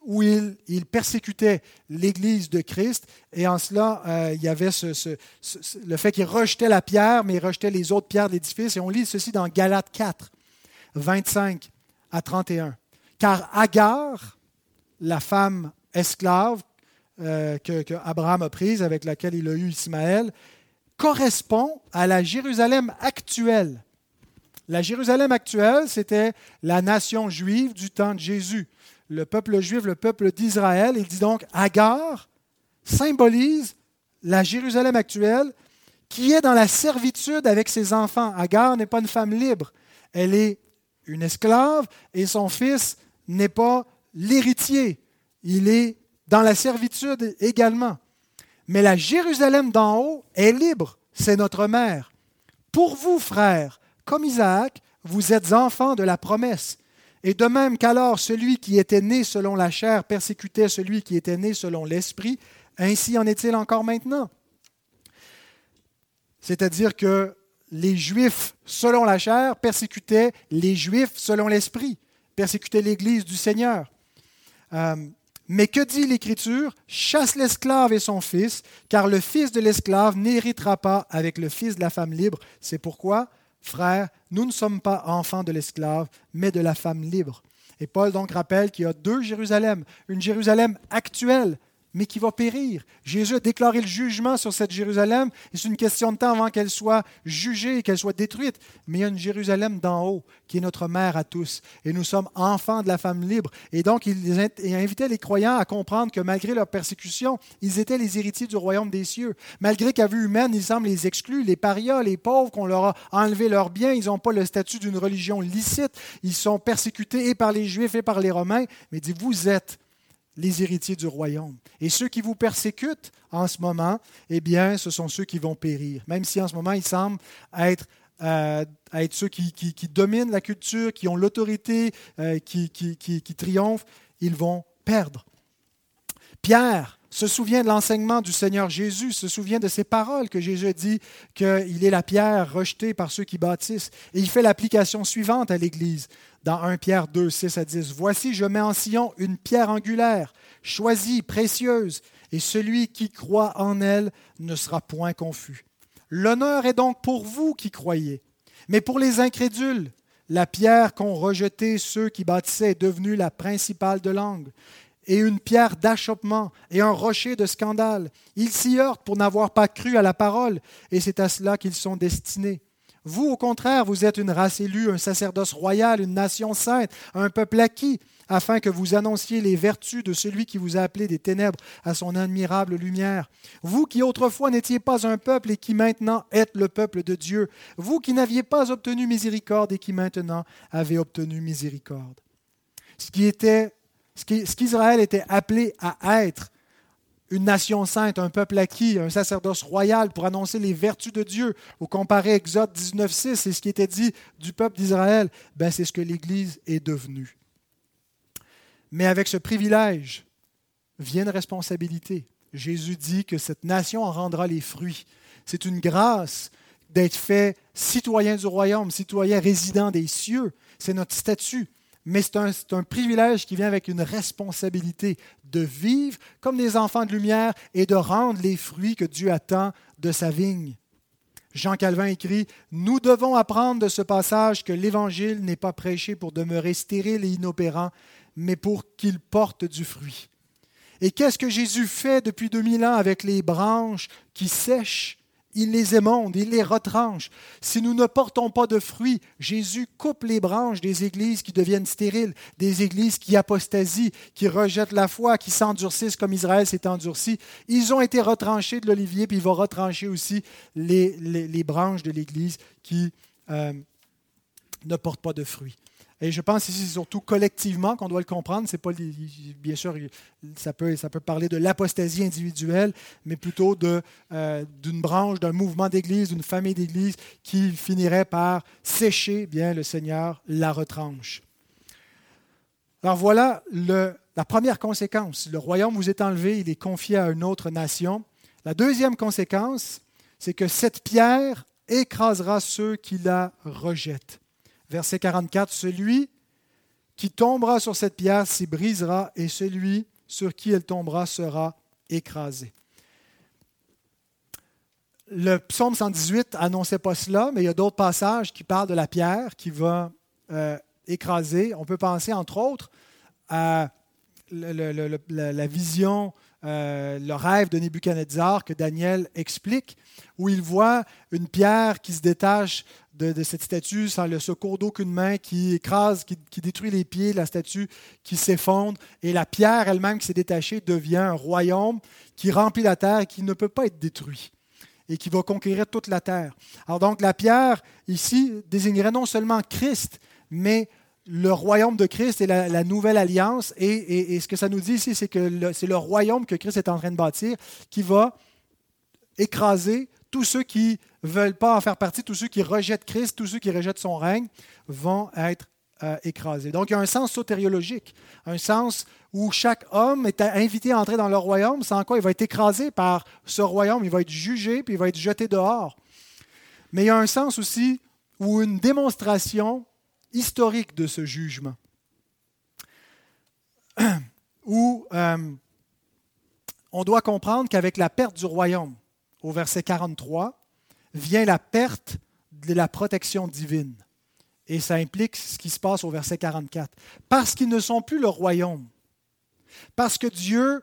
où il, persécutait l'Église de Christ, et en cela, euh, il y avait le fait qu'il rejetait la pierre, mais il rejetait les autres pierres de l'édifice. Et on lit ceci dans Galates 4, 25 à 31. Car Agar, la femme esclave euh, que, que, Abraham a prise, avec laquelle il a eu Ismaël, correspond à la Jérusalem actuelle. La Jérusalem actuelle, c'était la nation juive du temps de Jésus le peuple juif, le peuple d'Israël. Il dit donc Agar symbolise la Jérusalem actuelle qui est dans la servitude avec ses enfants. Agar n'est pas une femme libre, elle est une esclave et son fils n'est pas l'héritier. Il est dans la servitude également. Mais la Jérusalem d'en haut est libre, c'est notre mère. Pour vous, frères, comme Isaac, vous êtes enfants de la promesse. Et de même qu'alors celui qui était né selon la chair persécutait celui qui était né selon l'esprit, ainsi en est-il encore maintenant. C'est-à-dire que les Juifs selon la chair persécutaient les Juifs selon l'esprit, persécutaient l'Église du Seigneur. Euh, mais que dit l'Écriture? Chasse l'esclave et son fils, car le fils de l'esclave n'héritera pas avec le fils de la femme libre. C'est pourquoi Frères, nous ne sommes pas enfants de l'esclave, mais de la femme libre. Et Paul donc rappelle qu'il y a deux Jérusalem, une Jérusalem actuelle mais qui va périr. Jésus a déclaré le jugement sur cette Jérusalem, c'est une question de temps avant qu'elle soit jugée qu'elle soit détruite. Mais il y a une Jérusalem d'en haut, qui est notre mère à tous, et nous sommes enfants de la femme libre. Et donc, il, invitait les croyants à comprendre que malgré leur persécution, ils étaient les héritiers du royaume des cieux. Malgré qu'à vue humaine, ils semblent les exclus, les parias, les pauvres, qu'on leur a enlevé leurs biens, ils n'ont pas le statut d'une religion licite, ils sont persécutés et par les Juifs et par les Romains, mais dit, vous êtes les héritiers du royaume. Et ceux qui vous persécutent en ce moment, eh bien, ce sont ceux qui vont périr. Même si en ce moment, ils semblent être, euh, ceux qui, dominent la culture, qui ont l'autorité, euh, qui, qui triomphent, ils vont perdre. Pierre se souvient de l'enseignement du Seigneur Jésus, se souvient de ces paroles que Jésus a dit qu'il est la pierre rejetée par ceux qui bâtissent. Et il fait l'application suivante à l'Église dans 1 Pierre 2, 6 à 10. Voici, je mets en Sion une pierre angulaire, choisie, précieuse, et celui qui croit en elle ne sera point confus. L'honneur est donc pour vous qui croyez. Mais pour les incrédules, la pierre qu'ont rejetée ceux qui bâtissaient est devenue la principale de l'angle et une pierre d'achoppement et un rocher de scandale. Ils s'y heurtent pour n'avoir pas cru à la parole, et c'est à cela qu'ils sont destinés. Vous, au contraire, vous êtes une race élue, un sacerdoce royal, une nation sainte, un peuple acquis, afin que vous annonciez les vertus de celui qui vous a appelé des ténèbres à son admirable lumière. Vous qui autrefois n'étiez pas un peuple et qui maintenant êtes le peuple de Dieu. Vous qui n'aviez pas obtenu miséricorde et qui maintenant avez obtenu miséricorde. Ce qui était ce qu'Israël était appelé à être, une nation sainte, un peuple acquis, un sacerdoce royal pour annoncer les vertus de Dieu. Au comparé Exode 19.6, c'est ce qui était dit du peuple d'Israël. Ben, c'est ce que l'Église est devenue. Mais avec ce privilège vient une responsabilité. Jésus dit que cette nation en rendra les fruits. C'est une grâce d'être fait citoyen du royaume, citoyen résident des cieux. C'est notre statut mais c'est un, privilège qui vient avec une responsabilité de vivre comme des enfants de lumière et de rendre les fruits que Dieu attend de sa vigne. Jean Calvin écrit, Nous devons apprendre de ce passage que l'Évangile n'est pas prêché pour demeurer stérile et inopérant, mais pour qu'il porte du fruit. Et qu'est-ce que Jésus fait depuis 2000 ans avec les branches qui sèchent? Il les émonde, il les retranche. Si nous ne portons pas de fruits, Jésus coupe les branches des églises qui deviennent stériles, des églises qui apostasient, qui rejettent la foi, qui s'endurcissent comme Israël s'est endurci. Ils ont été retranchés de l'olivier, puis il va retrancher aussi les, branches de l'église qui euh, ne portent pas de fruits. Et je pense ici c'est surtout collectivement qu'on doit le comprendre. C'est pas bien sûr ça peut ça peut parler de l'apostasie individuelle, mais plutôt euh, d'une branche, d'un mouvement d'Église, d'une famille d'Église qui finirait par sécher. Bien le Seigneur la retranche. Alors voilà la première conséquence. Le royaume vous est enlevé, il est confié à une autre nation. La deuxième conséquence, c'est que cette pierre écrasera ceux qui la rejettent. Verset 44, Celui qui tombera sur cette pierre s'y brisera, et celui sur qui elle tombera sera écrasé. Le psaume 118 annonçait pas cela, mais il y a d'autres passages qui parlent de la pierre qui va euh, écraser. On peut penser, entre autres, à la vision, euh, le rêve de Nebuchadnezzar que Daniel explique, où il voit une pierre qui se détache de, cette statue sans le secours d'aucune main, qui écrase, qui, détruit les pieds, la statue qui s'effondre, et la pierre elle-même qui s'est détachée devient un royaume qui remplit la terre et qui ne peut pas être détruit et qui va conquérir toute la terre. Alors donc la pierre ici désignerait non seulement Christ, mais le royaume de Christ et la, nouvelle alliance. Et, ce que ça nous dit ici, c'est que c'est le royaume que Christ est en train de bâtir qui va écraser tous ceux qui veulent pas en faire partie, tous ceux qui rejettent Christ, tous ceux qui rejettent son règne, vont être euh, écrasés. Donc il y a un sens sotériologique, un sens où chaque homme est invité à entrer dans le royaume, sans quoi il va être écrasé par ce royaume, il va être jugé, puis il va être jeté dehors. Mais il y a un sens aussi où une démonstration historique de ce jugement, où euh, on doit comprendre qu'avec la perte du royaume, au verset 43, vient la perte de la protection divine. Et ça implique ce qui se passe au verset 44. Parce qu'ils ne sont plus le royaume. Parce que Dieu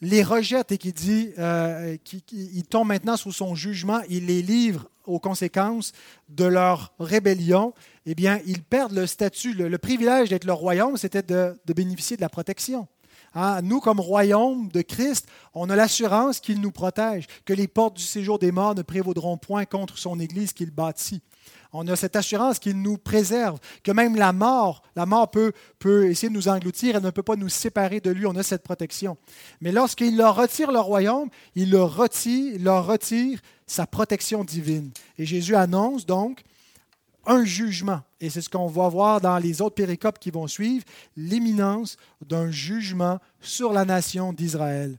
les rejette et qui dit euh, qu'ils tombent maintenant sous son jugement, il les livre aux conséquences de leur rébellion, eh bien, ils perdent le statut, le, privilège d'être le royaume, c'était de bénéficier de la protection. Hein, nous, comme royaume de Christ, on a l'assurance qu'il nous protège, que les portes du séjour des morts ne prévaudront point contre son Église qu'il bâtit. On a cette assurance qu'il nous préserve, que même la mort, la mort peut, peut essayer de nous engloutir, elle ne peut pas nous séparer de lui, on a cette protection. Mais lorsqu'il leur retire leur royaume, il leur retire, il leur retire sa protection divine. Et Jésus annonce donc un jugement. Et c'est ce qu'on va voir dans les autres péricopes qui vont suivre, l'imminence d'un jugement sur la nation d'Israël.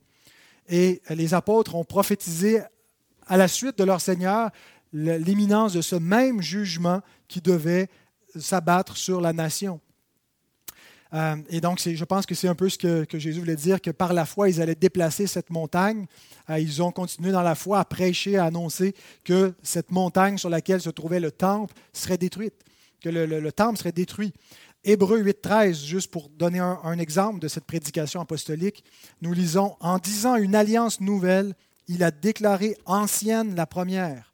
Et les apôtres ont prophétisé à la suite de leur Seigneur l'imminence de ce même jugement qui devait s'abattre sur la nation. Euh, et donc, je pense que c'est un peu ce que, Jésus voulait dire, que par la foi, ils allaient déplacer cette montagne. Euh, ils ont continué dans la foi à prêcher, à annoncer que cette montagne sur laquelle se trouvait le temple serait détruite, que le, temple serait détruit. Hébreu 8.13, juste pour donner un, un exemple de cette prédication apostolique, nous lisons, En disant une alliance nouvelle, il a déclaré ancienne la première.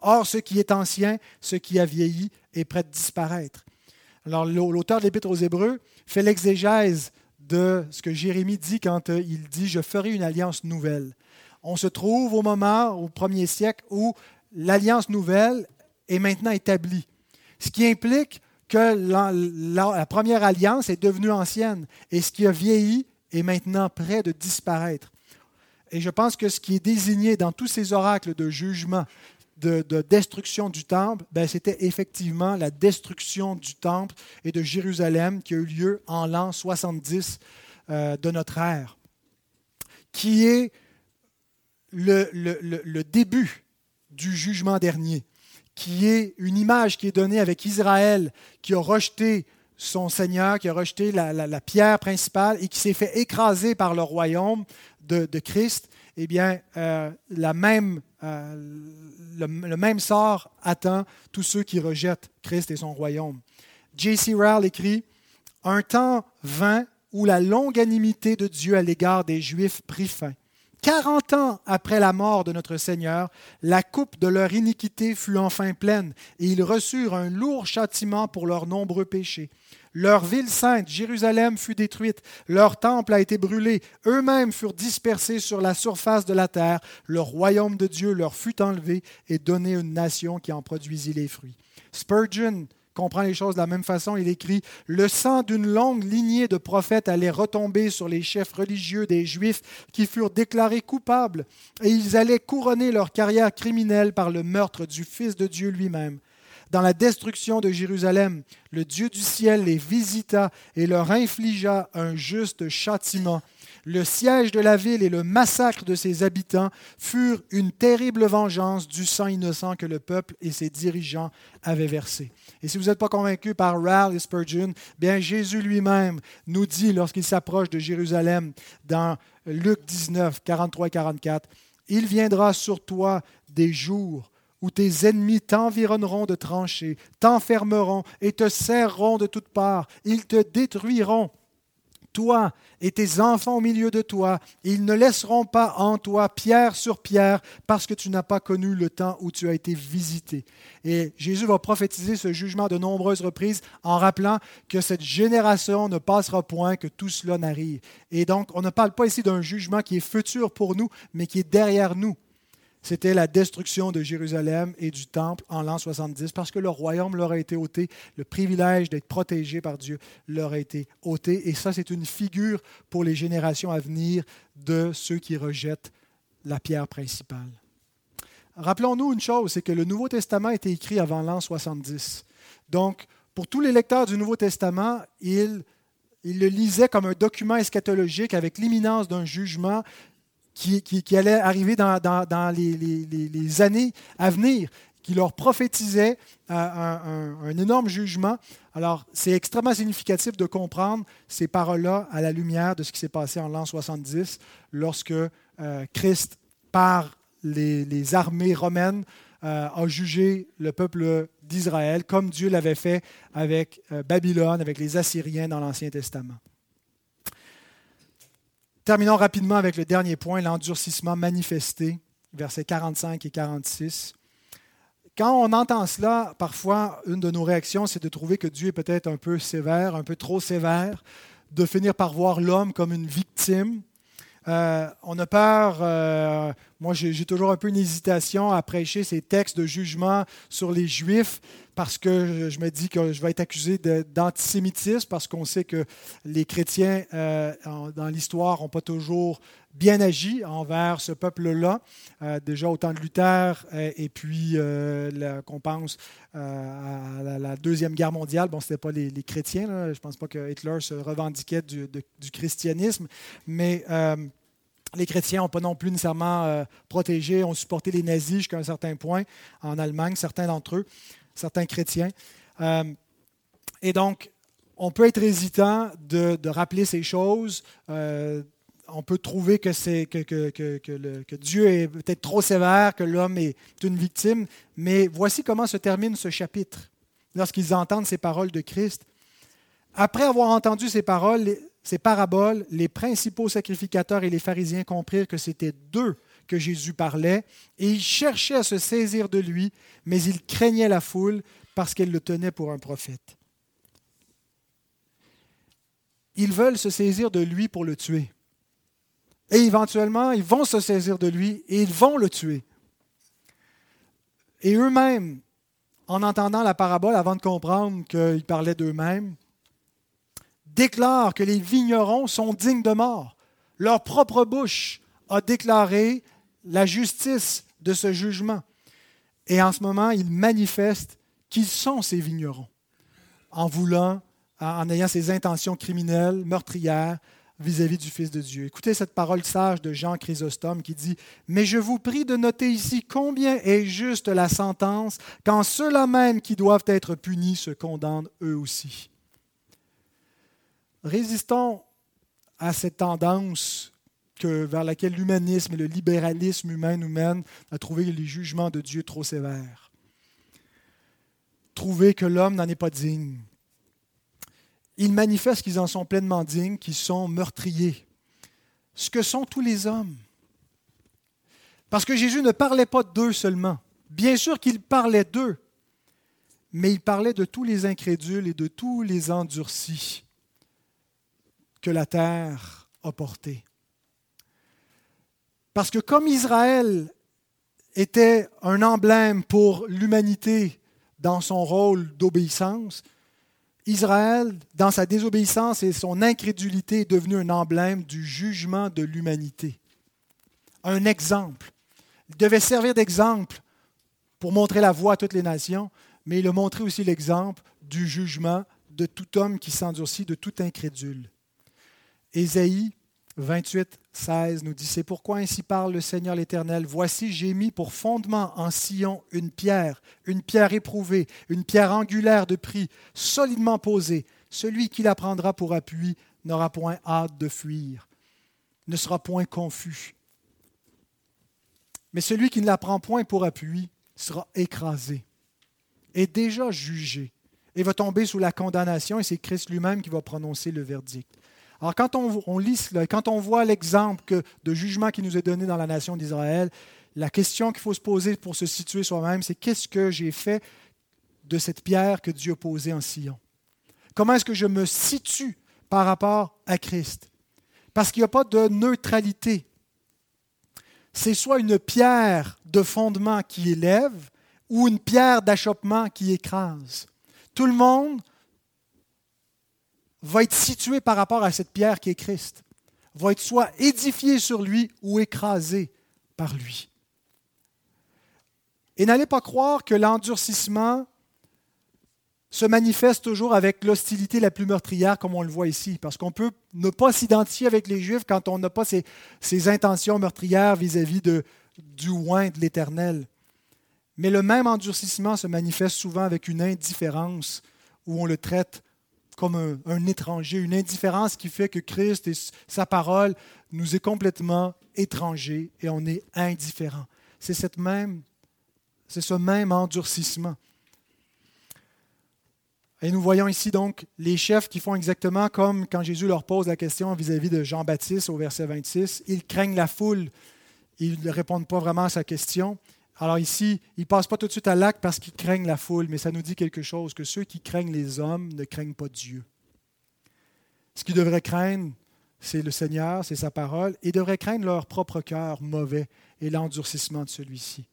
Or, ce qui est ancien, ce qui a vieilli, est prêt de disparaître. Alors, l'auteur de l'Épître aux Hébreux fait l'exégèse de ce que Jérémie dit quand euh, il dit Je ferai une alliance nouvelle. On se trouve au moment, au premier siècle, où l'alliance nouvelle est maintenant établie. Ce qui implique que la, la, première alliance est devenue ancienne et ce qui a vieilli est maintenant prêt de disparaître. Et je pense que ce qui est désigné dans tous ces oracles de jugement, de, destruction du temple, ben, c'était effectivement la destruction du temple et de Jérusalem qui a eu lieu en l'an 70 euh, de notre ère, qui est le, début du jugement dernier, qui est une image qui est donnée avec Israël qui a rejeté son Seigneur, qui a rejeté la, pierre principale et qui s'est fait écraser par le royaume de, de Christ. Eh bien, euh, la même, euh, le, même sort attend tous ceux qui rejettent Christ et son royaume. J.C. Rowell écrit Un temps vint où la longanimité de Dieu à l'égard des Juifs prit fin. Quarante ans après la mort de notre Seigneur, la coupe de leur iniquité fut enfin pleine, et ils reçurent un lourd châtiment pour leurs nombreux péchés. Leur ville sainte, Jérusalem, fut détruite, leur temple a été brûlé, eux-mêmes furent dispersés sur la surface de la terre, le royaume de Dieu leur fut enlevé et donné une nation qui en produisit les fruits. Spurgeon comprend les choses de la même façon. Il écrit Le sang d'une longue lignée de prophètes allait retomber sur les chefs religieux des Juifs qui furent déclarés coupables, et ils allaient couronner leur carrière criminelle par le meurtre du Fils de Dieu lui-même dans la destruction de Jérusalem, le Dieu du ciel les visita et leur infligea un juste châtiment. Le siège de la ville et le massacre de ses habitants furent une terrible vengeance du sang innocent que le peuple et ses dirigeants avaient versé. Et si vous n'êtes pas convaincu par Raleigh et Spurgeon, bien Jésus lui-même nous dit lorsqu'il s'approche de Jérusalem dans Luc 19, 43 et 44, Il viendra sur toi des jours où tes ennemis t'environneront de tranchées, t'enfermeront et te serreront de toutes parts. Ils te détruiront, toi et tes enfants au milieu de toi. Ils ne laisseront pas en toi pierre sur pierre parce que tu n'as pas connu le temps où tu as été visité. Et Jésus va prophétiser ce jugement de nombreuses reprises en rappelant que cette génération ne passera point, que tout cela n'arrive. Et donc, on ne parle pas ici d'un jugement qui est futur pour nous, mais qui est derrière nous c'était la destruction de Jérusalem et du temple en l'an 70, parce que le royaume leur a été ôté, le privilège d'être protégé par Dieu leur a été ôté. Et ça, c'est une figure pour les générations à venir de ceux qui rejettent la pierre principale. Rappelons-nous une chose, c'est que le Nouveau Testament a été écrit avant l'an 70. Donc, pour tous les lecteurs du Nouveau Testament, ils, le lisaient comme un document eschatologique avec l'imminence d'un jugement qui, allait arriver dans, les, années à venir, qui leur prophétisait euh, un, énorme jugement. Alors, c'est extrêmement significatif de comprendre ces paroles-là à la lumière de ce qui s'est passé en l'an 70, lorsque euh, Christ, par les, armées romaines, euh, a jugé le peuple d'Israël, comme Dieu l'avait fait avec Babylone, avec les Assyriens dans l'Ancien Testament. Terminons rapidement avec le dernier point, l'endurcissement manifesté, versets 45 et 46. Quand on entend cela, parfois, une de nos réactions, c'est de trouver que Dieu est peut-être un peu sévère, un peu trop sévère. de finir par voir l'homme comme une victime. Euh, on a peur, euh, moi j'ai toujours un peu une hésitation à prêcher ces textes de jugement sur les Juifs parce que je me dis que je vais être accusé d'antisémitisme parce qu'on sait que les chrétiens euh, dans l'histoire n'ont pas toujours bien agi envers ce peuple-là, déjà au temps de Luther et puis qu'on pense à la, Deuxième Guerre mondiale. Bon, ce n'était pas les, chrétiens, je ne pense pas que Hitler se revendiquait du, christianisme, mais les chrétiens n'ont pas non plus nécessairement euh, protégé, ont supporté les nazis jusqu'à un certain point en Allemagne, certains d'entre eux, certains chrétiens. Euh, et donc, on peut être hésitant de, rappeler ces choses. Euh, on peut trouver que, Dieu est peut-être trop sévère, que l'homme est une victime, mais voici comment se termine ce chapitre lorsqu'ils entendent ces paroles de Christ. Après avoir entendu ces paroles, ces paraboles, les principaux sacrificateurs et les pharisiens comprirent que c'était d'eux que Jésus parlait, et ils cherchaient à se saisir de lui, mais ils craignaient la foule parce qu'elle le tenait pour un prophète. Ils veulent se saisir de lui pour le tuer. Et éventuellement, ils vont se saisir de lui et ils vont le tuer. Et eux-mêmes, en entendant la parabole, avant de comprendre qu'ils parlaient d'eux-mêmes, déclare que les vignerons sont dignes de mort. Leur propre bouche a déclaré la justice de ce jugement. Et en ce moment, ils manifestent qu'ils sont ces vignerons, en voulant, en ayant ces intentions criminelles, meurtrières, vis-à-vis du Fils de Dieu. Écoutez cette parole sage de Jean Chrysostome qui dit Mais je vous prie de noter ici combien est juste la sentence quand ceux-là même qui doivent être punis se condamnent eux aussi résistons à cette tendance vers laquelle l'humanisme et le libéralisme humain nous mènent à trouver les jugements de Dieu trop sévères. Trouver que l'homme n'en est pas digne. Ils manifestent qu'ils en sont pleinement dignes, qu'ils sont meurtriers. Ce que sont tous les hommes. Parce que Jésus ne parlait pas d'eux seulement. Bien sûr qu'il parlait d'eux, mais il parlait de tous les incrédules et de tous les endurcis que la terre a porté. Parce que comme Israël était un emblème pour l'humanité dans son rôle d'obéissance, Israël, dans sa désobéissance et son incrédulité, est devenu un emblème du jugement de l'humanité. Un exemple. Il devait servir d'exemple pour montrer la voie à toutes les nations, mais il a montré aussi l'exemple du jugement de tout homme qui s'endurcit, de tout incrédule. Ésaïe 28, 16 nous dit, C'est pourquoi ainsi parle le Seigneur l'Éternel, Voici j'ai mis pour fondement en Sion une pierre, une pierre éprouvée, une pierre angulaire de prix, solidement posée. Celui qui la prendra pour appui n'aura point hâte de fuir, ne sera point confus. Mais celui qui ne la prend point pour appui sera écrasé, et déjà jugé, et va tomber sous la condamnation, et c'est Christ lui-même qui va prononcer le verdict. Alors quand on, lit, quand on voit l'exemple de jugement qui nous est donné dans la nation d'Israël, la question qu'il faut se poser pour se situer soi-même, c'est qu'est-ce que j'ai fait de cette pierre que Dieu a posée en Sion? Comment est-ce que je me situe par rapport à Christ? Parce qu'il n'y a pas de neutralité. C'est soit une pierre de fondement qui élève ou une pierre d'achoppement qui écrase. Tout le monde va être situé par rapport à cette pierre qui est Christ, va être soit édifié sur lui ou écrasé par lui. Et n'allez pas croire que l'endurcissement se manifeste toujours avec l'hostilité la plus meurtrière, comme on le voit ici, parce qu'on peut ne pas s'identifier avec les Juifs quand on n'a pas ces, intentions meurtrières vis-à-vis de, du oin de l'Éternel. Mais le même endurcissement se manifeste souvent avec une indifférence où on le traite comme un, étranger, une indifférence qui fait que Christ et sa parole nous est complètement étranger et on est indifférent. C'est cette même, c'est ce même endurcissement. Et nous voyons ici donc les chefs qui font exactement comme quand Jésus leur pose la question vis-à-vis de Jean-Baptiste au verset 26. Ils craignent la foule. Ils ne répondent pas vraiment à sa question. Alors ici, ils ne passent pas tout de suite à l'acte parce qu'ils craignent la foule, mais ça nous dit quelque chose, que ceux qui craignent les hommes ne craignent pas Dieu. Ce qu'ils devraient craindre, c'est le Seigneur, c'est sa parole, et devraient craindre leur propre cœur mauvais et l'endurcissement de celui-ci.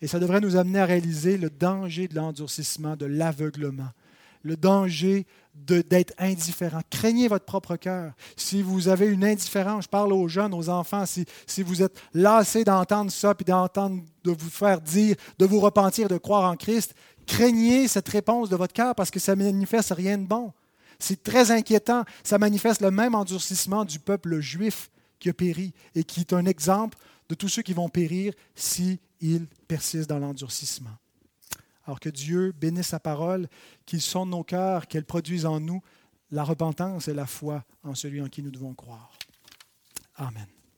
Et ça devrait nous amener à réaliser le danger de l'endurcissement, de l'aveuglement, le danger d'être indifférent. Craignez votre propre cœur. Si vous avez une indifférence, je parle aux jeunes, aux enfants, si, vous êtes lassés d'entendre ça, puis d'entendre, de vous faire dire, de vous repentir, de croire en Christ, craignez cette réponse de votre cœur parce que ça manifeste rien de bon. C'est très inquiétant. Ça manifeste le même endurcissement du peuple juif qui a péri et qui est un exemple de tous ceux qui vont périr s'ils persistent dans l'endurcissement. Alors que Dieu bénisse sa parole, qu'il sonde nos cœurs, qu'elle produise en nous la repentance et la foi en celui en qui nous devons croire. Amen.